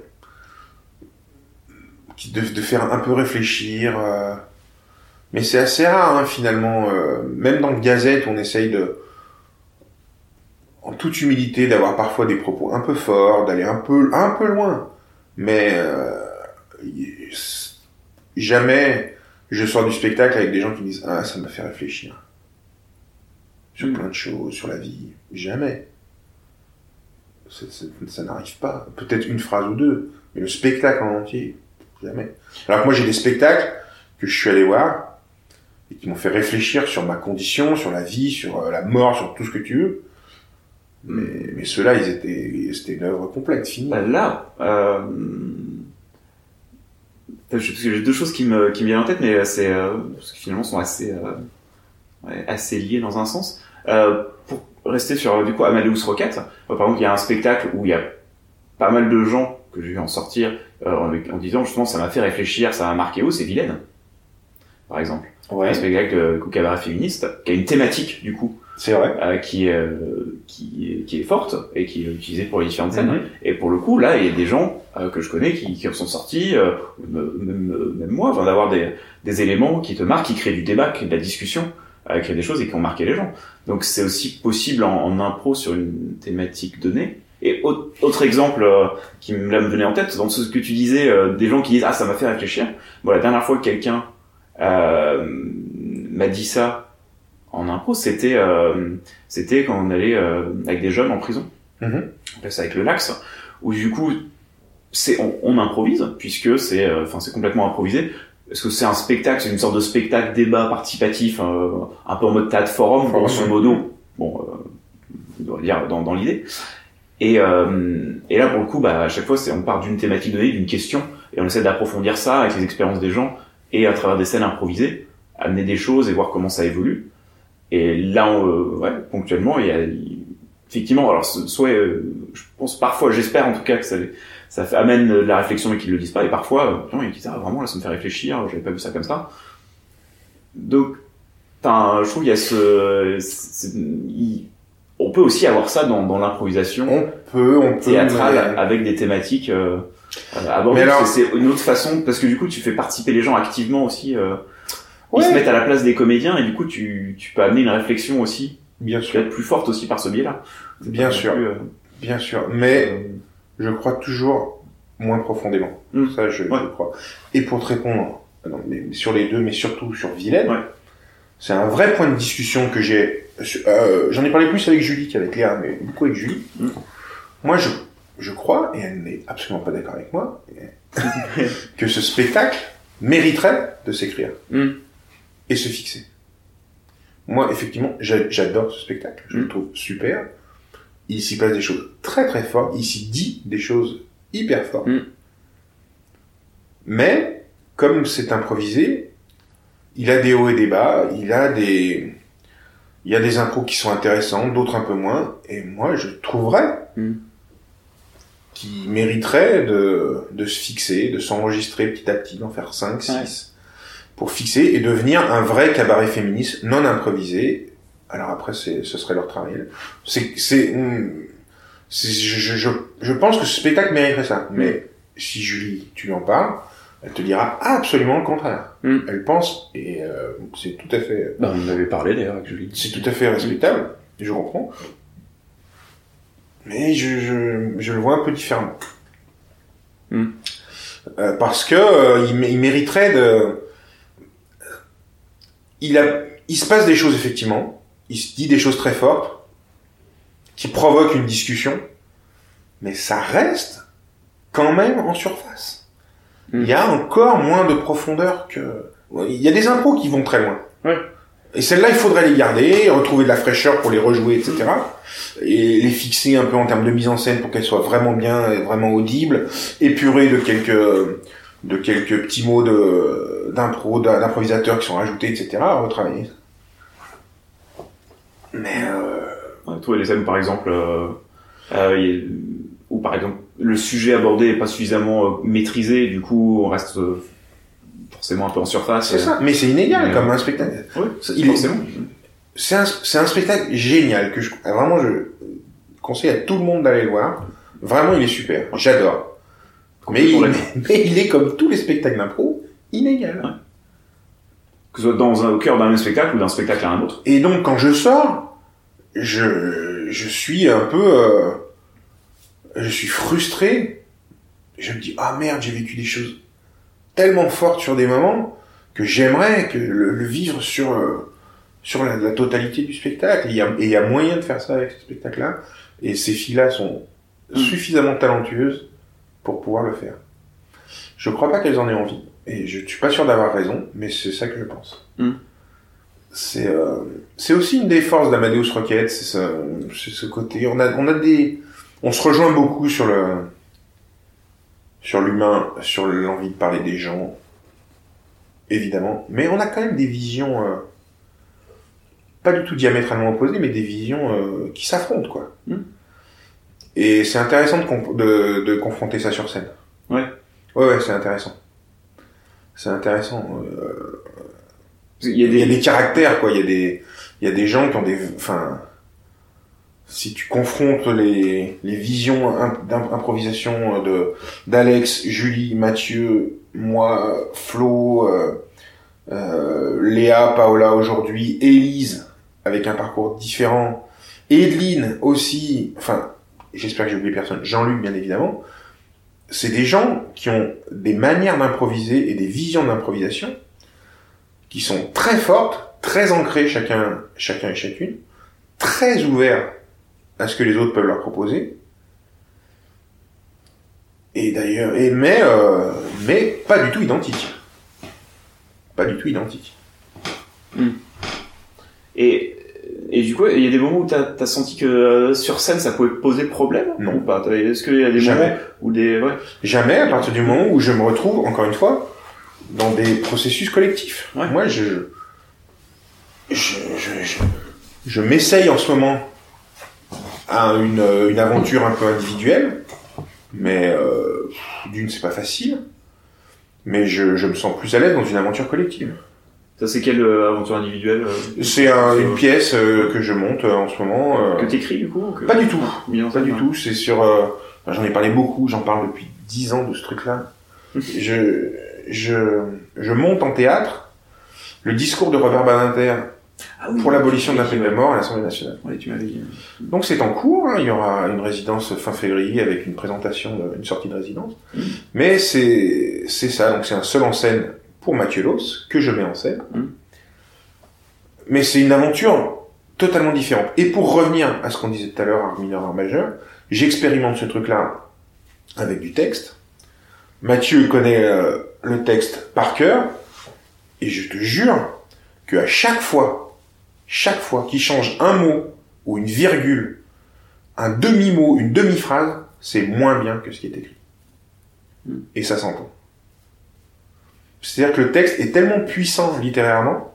qui de, de faire un peu réfléchir. euh. Mais c'est assez rare, hein, finalement. euh, même dans le Gazette, on essaye de, en toute humilité, d'avoir parfois des propos un peu forts, d'aller un peu, un peu loin. Mais euh, jamais je sors du spectacle avec des gens qui me disent ah ça m'a fait réfléchir sur Mm. plein de choses, sur la vie. Jamais. Ça n'arrive pas. Peut-être une phrase ou deux, mais le spectacle en entier, jamais. Alors que moi j'ai des spectacles que je suis allé voir et qui m'ont fait réfléchir sur ma condition, sur la vie, sur euh, la mort, sur tout ce que tu veux. Mais, mais ceux-là, ils étaient, c'était une œuvre complète, finie. Bah, là, euh... j'ai deux choses qui me, qui me viennent en tête, mais c'est, euh, parce que finalement sont assez, euh, ouais, assez liées dans un sens. Euh, pour rester sur, du coup, Amadeus Rocket, euh, par exemple, il y a un spectacle où il y a pas mal de gens que j'ai vu en sortir, euh, en, en disant, justement, ça m'a fait réfléchir, ça m'a marqué, oh, c'est Vilaine. Par exemple. Ouais, Un spectacle de coup cabaret féministe, qui a une thématique, du coup, c'est vrai. euh, qui, euh, qui, qui est forte et qui est utilisée pour les différentes scènes. Mhm. Et pour le coup, là, il y a des gens euh, que je connais qui, qui en sont sortis, euh, me- même, même moi, enfin, d'avoir des, des éléments qui te marquent, qui créent du débat, qui créent de la discussion, euh, qui créent des choses et qui ont marqué les gens. Donc c'est aussi possible en, en impro sur une thématique donnée. Et autre, autre exemple euh, qui me, là, me venait en tête, dans ce que tu disais, euh, des gens qui disent « Ah, ça m'a fait réfléchir ». Bon, la dernière fois que quelqu'un euh, m'a dit ça en impro, c'était euh, c'était quand on allait euh, avec des jeunes en prison. Mhm. On appelle ça avec le lax, où du coup, c'est on, on improvise puisque c'est euh, enfin c'est complètement improvisé. Parce que c'est un spectacle, c'est une sorte de spectacle débat participatif, un peu en mode théâtre forum, Forum, grosso modo. Bon, on doit dire dans, dans l'idée. Et, et là, pour le coup, bah, à chaque fois, c'est on part d'une thématique donnée, d'une question, et on essaie d'approfondir ça avec les expériences des gens et à travers des scènes improvisées, amener des choses et voir comment ça évolue. Et là, on, euh, ouais, ponctuellement, il y a effectivement, alors soit, euh, je pense parfois, j'espère en tout cas que ça, ça amène de la réflexion et qu'ils le disent pas, et parfois, euh, non, ils disent ah vraiment là, ça me fait réfléchir, j'avais pas vu ça comme ça. Donc, enfin, je trouve qu'il y a ce, il- on peut aussi avoir ça dans, dans l'improvisation On peut, on peut. théâtrale mais- avec des thématiques euh, euh, abordées. Mais alors- C'est c'est une autre façon parce que du coup tu fais participer les gens activement aussi. Euh, Ouais. Ils se mettent à la place des comédiens et du coup tu, tu peux amener une réflexion aussi Bien sûr, être plus forte aussi par ce biais-là. Bien sûr. plus, euh, bien sûr. Mais euh, je crois toujours moins profondément. Mm. Ça, je, je crois. Et pour te répondre, non, mais sur les deux, mais surtout sur Vilaine, Ouais. c'est un vrai point de discussion que j'ai. euh, J'en ai parlé plus avec Julie qu'avec Léa, mais beaucoup avec Julie. Mm. Moi, je, je crois, et elle n'est absolument pas d'accord avec moi, [laughs] que ce spectacle mériterait de s'écrire Mm. Et se fixer. Moi, effectivement, j'a- j'adore ce spectacle. Je le Mm. trouve super. Il s'y passe des choses très très fortes. Il s'y dit des choses hyper fortes. Mm. Mais, comme c'est improvisé, il a des hauts et des bas. Il a des, il y a des impros qui sont intéressants, d'autres un peu moins. Et moi, je trouverais Mm. qui mériterait de, de se fixer, de s'enregistrer petit à petit, d'en faire 5, 6, Ouais. Pour fixer et devenir un vrai cabaret féministe non improvisé. Alors après, c'est, ce serait leur travail. C'est, c'est, c'est- je, je, je, pense que ce spectacle mériterait ça. Mais si Julie, tu lui en parles, elle te dira absolument le contraire. Mm. Elle pense, et euh, c'est tout à fait, Bah, on en avait parlé d'ailleurs avec Julie. c'est tout à fait respectable, je comprends. Mais je, je, je le vois un peu différemment. Hmm. Euh, parce que euh, il mériterait de. Il a, il se passe des choses effectivement. Il se dit des choses très fortes qui provoquent une discussion, mais ça reste quand même en surface. Hmm. Il y a encore moins de profondeur que. Il y a des impros qui vont très loin. Ouais. Et celles-là, il faudrait les garder, retrouver de la fraîcheur pour les rejouer, etc. Et les fixer un peu en termes de mise en scène pour qu'elles soient vraiment bien, et vraiment audibles, épurer de quelques, de quelques petits mots de, d'impro, d'improvisateurs qui sont rajoutés, etc. Retravailler. Mais, euh, les thèmes, par exemple, euh, euh, ou par exemple, le sujet abordé est pas suffisamment euh, maîtrisé, du coup, on reste euh, forcément un peu en surface. c'est ça. Mais c'est inégal Mais, comme un spectacle. Oui, Il est- forcément. C'est un, c'est un spectacle génial que je, vraiment, je conseille à tout le monde d'aller le voir. Vraiment, il est super. J'adore. Mais il, Complètement mais il est comme tous les spectacles d'impro, inégal. Que ce soit dans un, au cœur d'un même spectacle ou d'un spectacle à un autre. Et donc, quand je sors, je, je suis un peu, euh, je suis frustré. Je me dis, ah merde, j'ai vécu des choses tellement fortes sur des moments que j'aimerais que le, le vivre sur, euh, sur la, la totalité du spectacle. Et il y a, et il y a moyen de faire ça avec ce spectacle-là. Et ces filles-là sont Mm. suffisamment talentueuses pour pouvoir le faire. Je crois pas qu'elles en aient envie. Et je suis pas sûr d'avoir raison, mais c'est ça que je pense. Mm. C'est euh, c'est aussi une des forces d'Amadeus Rocket, c'est ce, c'est ce côté. On a, on a des, on se rejoint beaucoup sur le, sur l'humain, sur l'envie de parler des gens, évidemment. Mais on a quand même des visions, euh, pas du tout diamétralement opposées, mais des visions euh, qui s'affrontent, quoi. Mm. Et c'est intéressant de, de, de confronter ça sur scène. Ouais. Ouais, ouais, c'est intéressant. C'est intéressant. euh, Il y a il y a des, des caractères, quoi. Il y a des, il y a des gens qui ont des, enfin, si tu confrontes les, les visions im- d'improvisation de, d'Alex, Julie, Mathieu, moi, Flo, euh, euh, Léa, Paola aujourd'hui, Élise, avec un parcours différent, Edeline aussi, enfin, j'espère que j'ai oublié personne, Jean-Luc bien évidemment, c'est des gens qui ont des manières d'improviser et des visions d'improvisation qui sont très fortes, très ancrées chacun, chacun et chacune, très ouverts à ce que les autres peuvent leur proposer. Et d'ailleurs, euh, mais pas du tout identiques. Pas du tout identiques. et, et du coup, il y a des moments où t'as as senti que euh, sur scène ça pouvait poser problème Non. ou pas? Est-ce qu'il y a des Jamais. moments où des ouais Jamais à partir du moment où je me retrouve, encore une fois, dans des processus collectifs. Ouais. Moi, je, je, je, je, je m'essaye en ce moment à une, une aventure un peu individuelle, mais euh, d'une, c'est pas facile. Mais je, je me sens plus à l'aise dans une aventure collective. Ça c'est quelle euh, aventure individuelle euh, C'est un- une pièce euh, que je monte euh, en ce moment. euh, que t'écris du coup ou que- Pas du tout. Mis en Pas du tout. C'est sur. euh, J'en ai parlé beaucoup. J'en parle depuis dix ans de ce truc-là. [laughs] je, je, je monte en théâtre le discours de Robert Badinter Ah oui, pour l'abolition de la peine de mort à l'Assemblée nationale. Ouais, tu dit. Donc c'est en cours. hein. Il y aura une résidence fin février avec une présentation, une sortie de résidence. Mhm. Mais c'est c'est ça. Donc c'est un seul en scène pour Mathieu Loss que je mets en scène. Mhm. mais c'est une aventure totalement différente. Et pour revenir à ce qu'on disait tout à l'heure, art mineur, art majeur, j'expérimente ce truc-là avec du texte. Mathieu connaît euh, le texte par cœur, et je te jure que à chaque fois, chaque fois qu'il change un mot ou une virgule, un demi-mot, une demi-phrase, c'est moins bien que ce qui est écrit. Et ça s'entend. C'est-à-dire que le texte est tellement puissant littérairement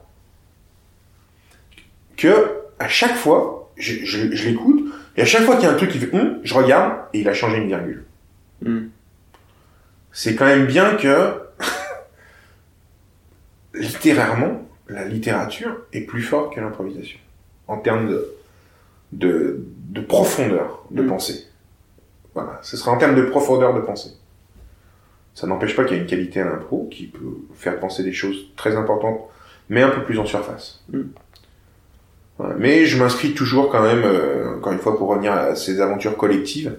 que à chaque fois, je, je- je l'écoute, et à chaque fois qu'il y a un truc qui fait hum, je regarde, et il a changé une virgule. Hmm. C'est quand même bien que [laughs] littérairement, la littérature est plus forte que l'improvisation en termes de, de, de profondeur de Mm. pensée. Voilà, ce sera en termes de profondeur de pensée. Ça n'empêche pas qu'il y a une qualité à l'impro qui peut faire penser des choses très importantes, mais un peu plus en surface. Mm. Voilà. Mais je m'inscris toujours quand même, euh, encore une fois pour revenir à ces aventures collectives,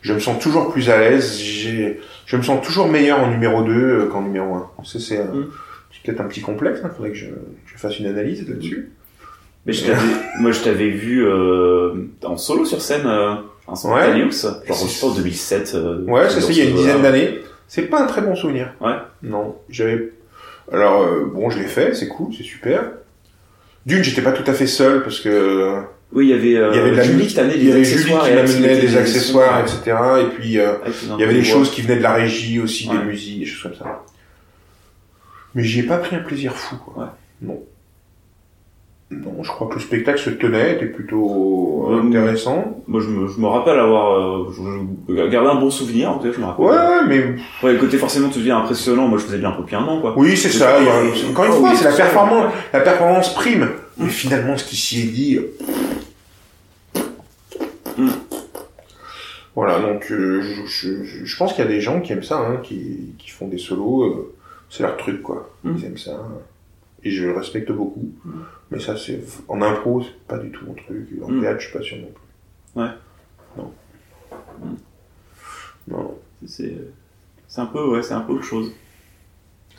je me sens toujours plus à l'aise, je me sens toujours meilleur en numéro 2 qu'en numéro 1. Ça, c'est euh, Mm. peut-être un petit complexe, il faudrait que je, je fasse une analyse là-dessus. Mais je [laughs] moi, je t'avais vu euh, en solo sur scène, euh, un Spontaneous, genre je pense 2007. euh, Ouais, c'est ça, il y a une dizaine d'années. C'est pas un très bon souvenir. Ouais. Non, j'avais. Alors euh, bon, je l'ai fait, c'est cool, c'est super. D'une, j'étais pas tout à fait seul parce que Oui, il y avait, euh, il y avait de la Julie qui t'amenait il y des avait Julie accessoires qui m'amenait des accessoires, etc. Et puis euh, il y avait des voix. choses qui venaient de la régie aussi, des musiques, des choses comme ça. Mais j'y ai pas pris un plaisir fou. Quoi. Ouais. Non. Non, je crois que le spectacle se tenait, était plutôt euh, Ouais, intéressant. Moi, je me, je me rappelle avoir euh, je, je gardé un bon souvenir, en tout cas, je me rappelle. Ouais, mais Ouais, le côté forcément, tu deviens impressionnant. Moi, je faisais bien un peu un an, quoi. oui, c'est ça. a- ouais. Encore une Ah fois, oui, c'est la performance. La performance prime. Mais finalement, ce qui s'y est dit. euh, Mm. Voilà, donc euh, je, pense qu'il y a des gens qui aiment ça, hein, qui, qui font des solos. euh, c'est leur truc, quoi. Mm. Ils aiment ça. Et je le respecte beaucoup. Mais ça, c'est en impro, c'est pas du tout mon truc. En Mm. théâtre, je suis pas sûr non plus. Ouais. Non. Mm. Non. C'est, c'est un peu, ouais, c'est un peu autre chose.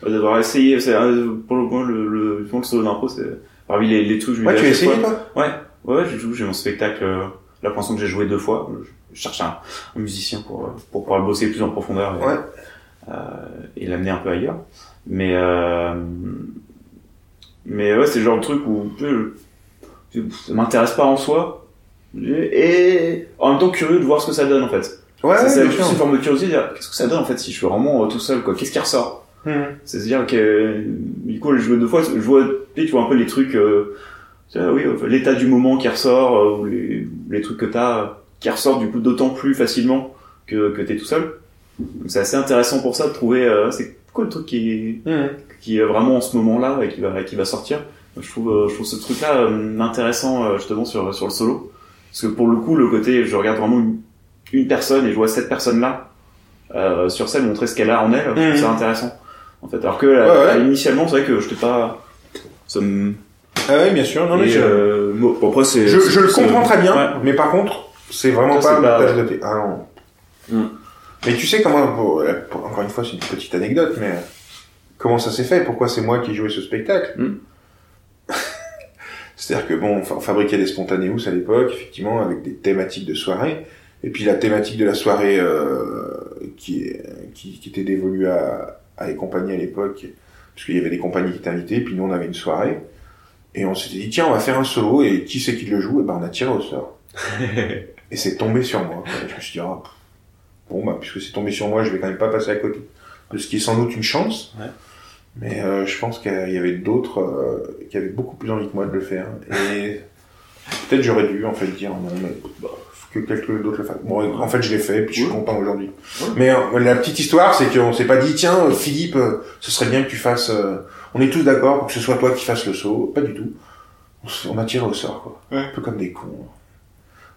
D'avoir essayé, c'est, euh, pour le moment, le, le, le solo d'impro, c'est parmi les, les trucs je Ouais, tu as essayé, toi Ouais, ouais, j'ai joué, j'ai mon spectacle, euh, pour l'instant que j'ai joué deux fois. Je, je cherche un, un musicien pour, euh, pour pouvoir le bosser plus en profondeur et, Ouais. euh, et l'amener un peu ailleurs. Mais, euh, mais ouais, c'est le genre de truc où, sais, ça m'intéresse pas en soi. Et en même temps curieux de voir ce que ça donne, en fait. Ouais, c'est une forme de curiosité, de dire qu'est-ce que ça donne en fait si je suis vraiment euh, tout seul quoi? Qu'est-ce qui ressort? Mhm. C'est-à-dire que du coup je joué deux fois, je vois, tu vois un peu les trucs, euh, oui, euh, l'état du moment qui ressort, euh, ou les, les trucs que t'as qui ressortent du coup d'autant plus facilement que, que t'es tout seul. Donc c'est assez intéressant pour ça de trouver, euh, c'est quoi le truc qui, Mhm. Qui est vraiment en ce moment-là et qui va, qui va sortir. Je trouve, euh, je trouve ce truc-là euh, intéressant euh, justement sur, sur le solo. Parce que pour le coup, le côté, je regarde vraiment une, une personne et je vois cette personne-là euh, sur scène montrer ce qu'elle a en elle, je trouve ça intéressant. En fait, alors que ouais. initialement, c'est vrai que je t'ai pas. Ça me. Ah ouais, bien sûr. Non, mais je... euh, bon, après, c'est. Je, je le comprends très bien, Ouais. mais par contre, c'est vraiment Ça, pas ma de thé. Ah non. Mm. Mais tu sais comment, encore une fois, c'est une petite anecdote, mais comment ça s'est fait? Pourquoi c'est moi qui jouais ce spectacle? Mm. [laughs] C'est-à-dire que bon, on fabriquait des spontaneous à l'époque, effectivement, avec des thématiques de soirée. Et puis la thématique de la soirée euh, qui, qui, qui était dévolue à, à les compagnies à l'époque, puisqu'il y avait des compagnies qui étaient invitées, puis nous on avait une soirée. Et on s'était dit, tiens, on va faire un solo, et qui c'est qui le joue? Et ben on a tiré au sort. [laughs] Et c'est tombé sur moi. quoi. Je me suis dit, ah, bon, bah, puisque c'est tombé sur moi, je vais quand même pas passer à côté. De ce qui est sans doute une chance. Ouais. Mais euh, je pense qu'il y avait d'autres euh, qui avaient beaucoup plus envie que moi de le faire. Et [laughs] peut-être j'aurais dû en fait dire non, mais bah, que quelqu'un d'autre le fasse. Bon, en fait, je l'ai fait, puis je suis content aujourd'hui. Mais euh, la petite histoire, c'est qu'on s'est pas dit, tiens, euh, Philippe, euh, ce serait bien que tu fasses. euh, on est tous d'accord pour que ce soit toi qui fasses le saut. Pas du tout. On m'a tiré au sort, quoi. Ouais. Un peu comme des cons.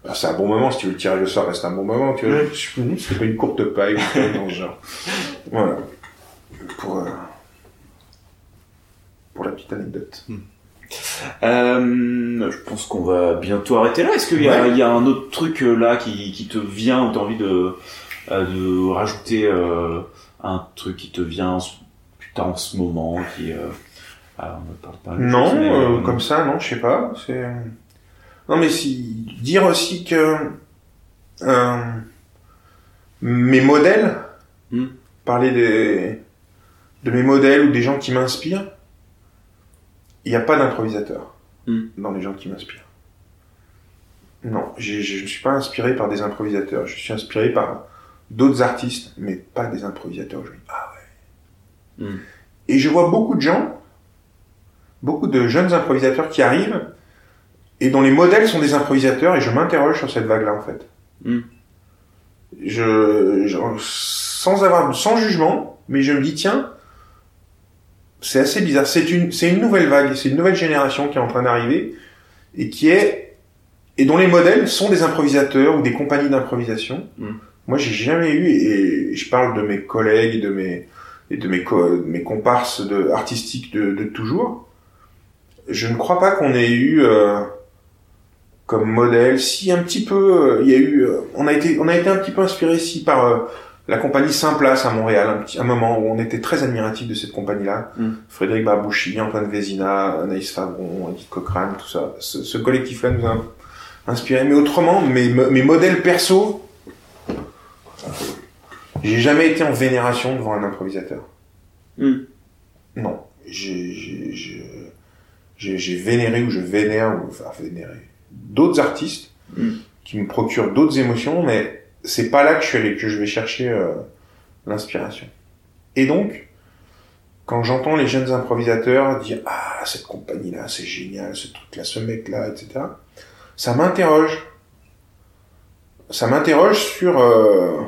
Alors, c'est un bon moment, si tu veux le tirer au sort, reste un bon moment, tu vois. Ouais. C'était pas une courte paille, ou dans ce genre. [laughs] Voilà. Pour, euh, pour la petite anecdote. Euh, je pense qu'on va bientôt arrêter là. Est-ce qu'il y, a- Ouais. il y a un autre truc euh, là qui, qui te vient ou t'as envie de, euh, de rajouter euh, un truc qui te vient en ce- putain en ce moment qui euh, on parle pas de Non, mais, comme ça, non, je sais pas. C'est non, mais si dire aussi que mes modèles, Hmm. parler des de mes modèles ou des gens qui m'inspirent, il n'y a pas d'improvisateur Hmm. dans les gens qui m'inspirent. Non, je ne suis pas inspiré par des improvisateurs. Je suis inspiré par d'autres artistes, mais pas des improvisateurs. Je me dis, ah ouais. Hmm. Et je vois beaucoup de gens, beaucoup de jeunes improvisateurs qui arrivent et dont les modèles sont des improvisateurs et je m'interroge sur cette vague-là en fait. Hmm. Je, je- sans avoir, sans jugement, mais je me dis tiens, c'est assez bizarre. C'est une, c'est une nouvelle vague, c'est une nouvelle génération qui est en train d'arriver et qui est et dont les modèles sont des improvisateurs ou des compagnies d'improvisation. Hmm. Moi, j'ai jamais eu et je parle de mes collègues et de mes et de mes, co- mes comparses de, artistiques de, de toujours. Je ne crois pas qu'on ait eu euh, comme modèle, si un petit peu, euh, il y a eu, euh, on a été, on a été un petit peu inspiré si par euh, la compagnie Saint-Place à Montréal, un, petit, un moment où on était très admiratif de cette compagnie-là. Mm. Frédéric Barbouchi, Antoine Vézina, Anaïs Favron, Edith Cochrane, tout ça. Ce, ce collectif-là nous a inspiré. Mais autrement, mes, mes modèles perso, j'ai jamais été en vénération devant un improvisateur. Hmm. Non, j'ai vénéré ou je vénère, ou enfin vénéré, d'autres artistes Mm. qui me procurent d'autres émotions, mais c'est pas là que je, suis allé- que je vais chercher euh, l'inspiration. Et donc, quand j'entends les jeunes improvisateurs dire ah cette compagnie là c'est génial, ce truc là, ce mec là, etc. Ça m'interroge. Ça m'interroge sur euh,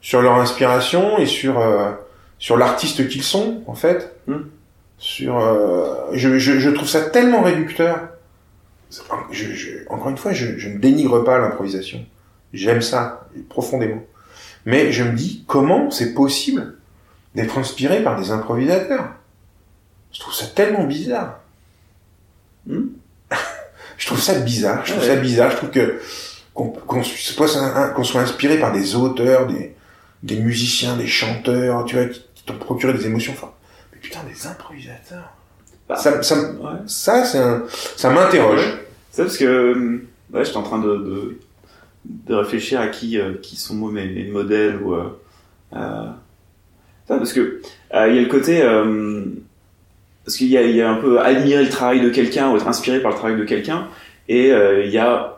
sur leur inspiration et sur euh, sur l'artiste qu'ils sont en fait. Hmm. Sur je, je je trouve ça tellement réducteur. Je, je, encore une fois, je, je ne dénigre pas l'improvisation. J'aime ça profondément. Mais je me dis comment c'est possible d'être inspiré par des improvisateurs? Je trouve ça tellement bizarre. Hmm? [laughs] je trouve ça bizarre. Je trouve Ouais. ça bizarre. Je trouve que qu'on soit, inspiré par des auteurs, des, des musiciens, des chanteurs, tu vois, qui, qui t'ont procuré des émotions fortes. Mais putain, des improvisateurs. Bah, ça, ça, Ouais. ça, c'est un, ça m'interroge. C'est parce que euh, ouais, j'étais en train de, de, de réfléchir à qui, euh, qui sont moi mes, mes modèles ou euh, euh, ça, parce que euh, il y a le côté euh, parce qu'il y y a un peu admirer le travail de quelqu'un ou être inspiré par le travail de quelqu'un et euh, il y a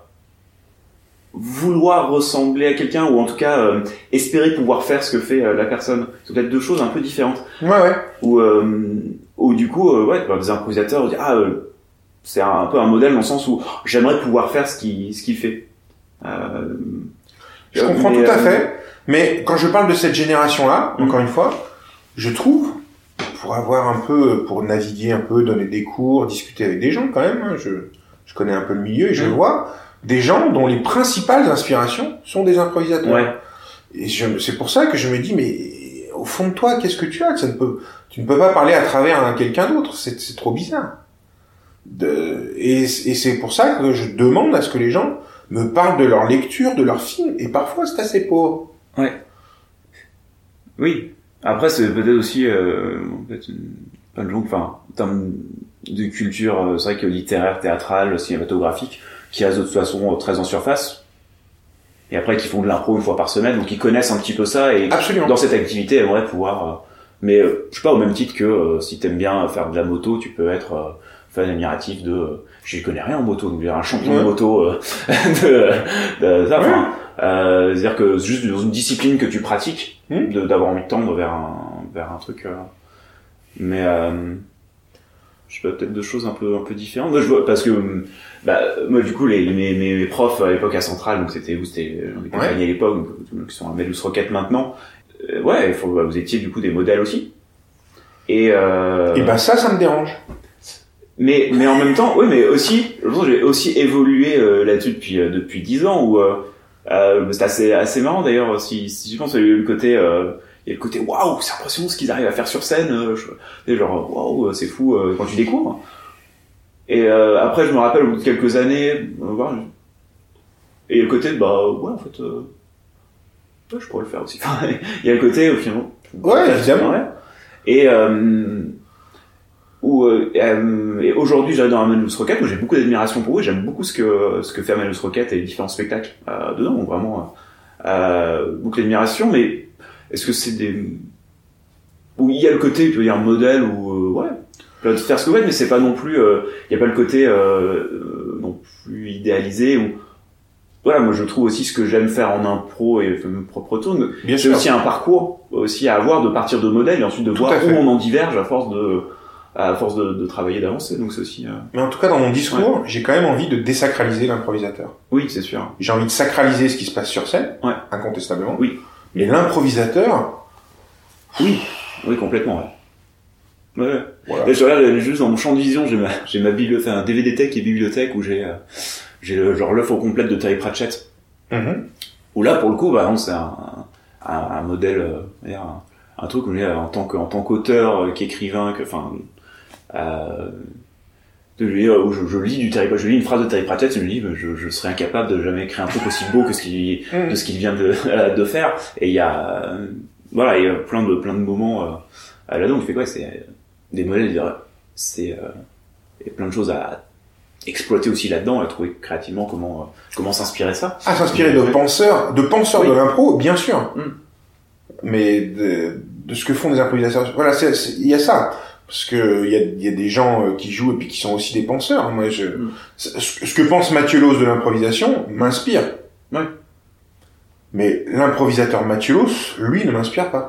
vouloir ressembler à quelqu'un ou en tout cas euh, espérer pouvoir faire ce que fait la personne. C'est peut-être deux choses un peu différentes. Ouais, ouais. ou euh, ou du coup euh, ouais bah, des improvisateurs disent, ah euh, c'est un, un peu un modèle dans le sens où j'aimerais pouvoir faire ce qu'il ce qu'il fait Je comprends mais, tout à euh, fait. Mais quand je parle de cette génération-là, Mm. encore une fois, je trouve, pour avoir un peu, pour naviguer un peu, donner des cours, discuter avec des gens quand même, hein, je, je connais un peu le milieu et je Mm. vois des gens dont les principales inspirations sont des improvisateurs. ouais Et c'est pour ça que je me dis, mais au fond de toi, qu'est-ce que tu as ça ne peut, Tu ne peux pas parler à travers un quelqu'un d'autre, c'est c'est trop bizarre. De, et et c'est pour ça que je demande à ce que les gens me parlent de leur lecture, de leurs films, et parfois c'est assez pauvre. oui après c'est peut-être aussi euh, peut-être une- plein de gens enfin en termes de culture euh, c'est vrai que littéraire théâtrale cinématographique qui restent de toute façon euh, très en surface et après qui font de l'impro une fois par semaine donc ils connaissent un petit peu ça et Absolument. dans cette activité aimerait pouvoir euh, mais euh, je sais pas au même titre que si t'aimes bien faire de la moto tu peux être fan admiratif de euh, j'y connais rien en moto donc je un champion Ouais. de moto euh, [laughs] de, de ça enfin, euh, c'est à dire que juste dans une discipline que tu pratiques Hmm. d'avoir envie de tendre vers un vers un truc euh, mais euh, je sais pas peut-être deux choses un peu un peu différentes moi je vois parce que bah moi du coup les mes, mes profs à l'époque à Centrale donc c'était où c'était euh, les compagnies à l'époque donc, qui sont à Medus Rocket maintenant euh, ouais faut bah, vous étiez du coup des modèles aussi et euh, Et ben ça, ça me dérange. Mais mais en même temps oui mais aussi j'ai aussi évolué euh, là-dessus depuis euh, depuis dix ans où euh, c'est assez assez marrant d'ailleurs si si je pense il y a le côté il y a le côté waouh c'est impressionnant ce qu'ils arrivent à faire sur scène je, genre waouh c'est fou quand tu découvres. Et après je me rappelle au bout de quelques années voir, et le côté bah ouais en fait je pourrais le faire aussi. [laughs] Il y a le côté au final Ouais, évidemment. et euh, où euh, euh, et aujourd'hui j'arrive dans Rocket où j'ai beaucoup d'admiration pour eux j'aime beaucoup ce que ce que fait Amanus Rocket et les différents spectacles euh, dedans. Donc vraiment euh, beaucoup d'admiration mais est-ce que c'est des où il y a le côté tu veux dire modèle ou euh, ouais faire ce que vous faites mais c'est pas non plus euh, il y a pas le côté euh, euh, non plus idéalisé ou voilà moi je trouve aussi ce que j'aime faire en impro et mon propre tour Bien c'est aussi un parcours aussi à avoir de partir de modèles et ensuite de Tout voir où on en diverge à force de à force de, de travailler d'avancer donc c'est aussi euh, Mais en tout cas, dans mon discours, j'ai quand même envie de désacraliser l'improvisateur. oui c'est sûr J'ai envie de sacraliser ce qui se passe sur scène, Ouais. incontestablement. Oui. Mais l'improvisateur, oui oui complètement ouais, ouais. voilà. Là, je regarde juste dans mon champ de vision j'ai ma j'ai ma bibliothèque un DVD tech et bibliothèque où j'ai euh, j'ai le- genre l'œuvre complète de Terry Pratchett Mhm. où là pour le coup bah non, c'est un, un, un modèle euh, un, un truc où en tant que en tant qu'auteur euh, qu'écrivain que enfin euh, de lui dire, où je, je lis du Terry Pratchett, je lis une phrase de Terry Pratchett je me dis je, je serais incapable de jamais écrire un truc aussi beau que ce qu'il [laughs] de ce qu'il vient de, [laughs] de faire et il y a euh, voilà il y a plein de plein de moments euh, là-dedans où je fais quoi? C'est euh, des modèles c'est euh, il y a plein de choses à exploiter aussi là-dedans à trouver créativement comment euh, comment s'inspirer de ça Ah, s'inspirer de penseurs, de penseurs Oui. de l'impro, bien sûr. Mm. Mais de, de ce que font les improvisateurs. Voilà, il y a ça. Parce que il y a, il y a des gens euh, qui jouent et puis qui sont aussi des penseurs. Moi, je, Mm. ce, que pense Mathieu Loss de l'improvisation m'inspire. Ouais. Mais l'improvisateur Mathieu Loss, lui, ne m'inspire pas.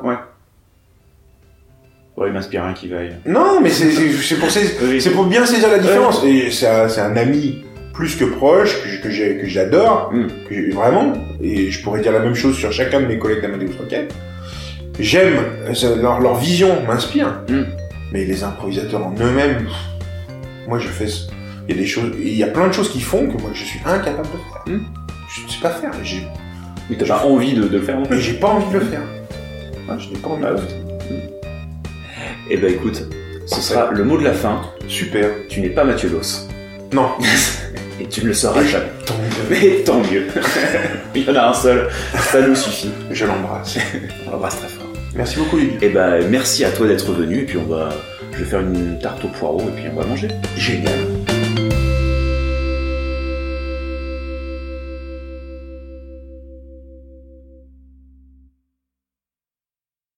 Ouais, il m'inspire un qui vaille. Non, mais c'est pour, c'est pour bien saisir la différence. Et c'est un, c'est un ami plus que proche, que j'adore, Mm. que vraiment. Et je pourrais dire la même chose sur chacun de mes collègues d'Amadeus Rocket. J'aime, euh, leur vision m'inspire. Mm. Mais les improvisateurs en eux-mêmes, moi je fais... Il y a des choses, il y a plein de choses qui font que moi je suis incapable de faire. Mm. Je ne sais pas faire. J'ai Mais t'as pas envie de, de le faire mais plus. j'ai pas envie de le faire. Ah, je n'ai pas envie de Ah le faire. Eh ben écoute, ce sera le mot de la fin. Super. Tu n'es pas Mathieu Loss. Non. [laughs] Et tu ne le seras jamais. Tant mieux. [laughs] Mais tant mieux. [laughs] Il y en a un seul. Ça nous suffit. Je l'embrasse. On l'embrasse très fort. Merci beaucoup, Olivier. Eh ben merci à toi d'être venu. Et puis on va, je vais faire une tarte au poireau et puis on va manger. Génial.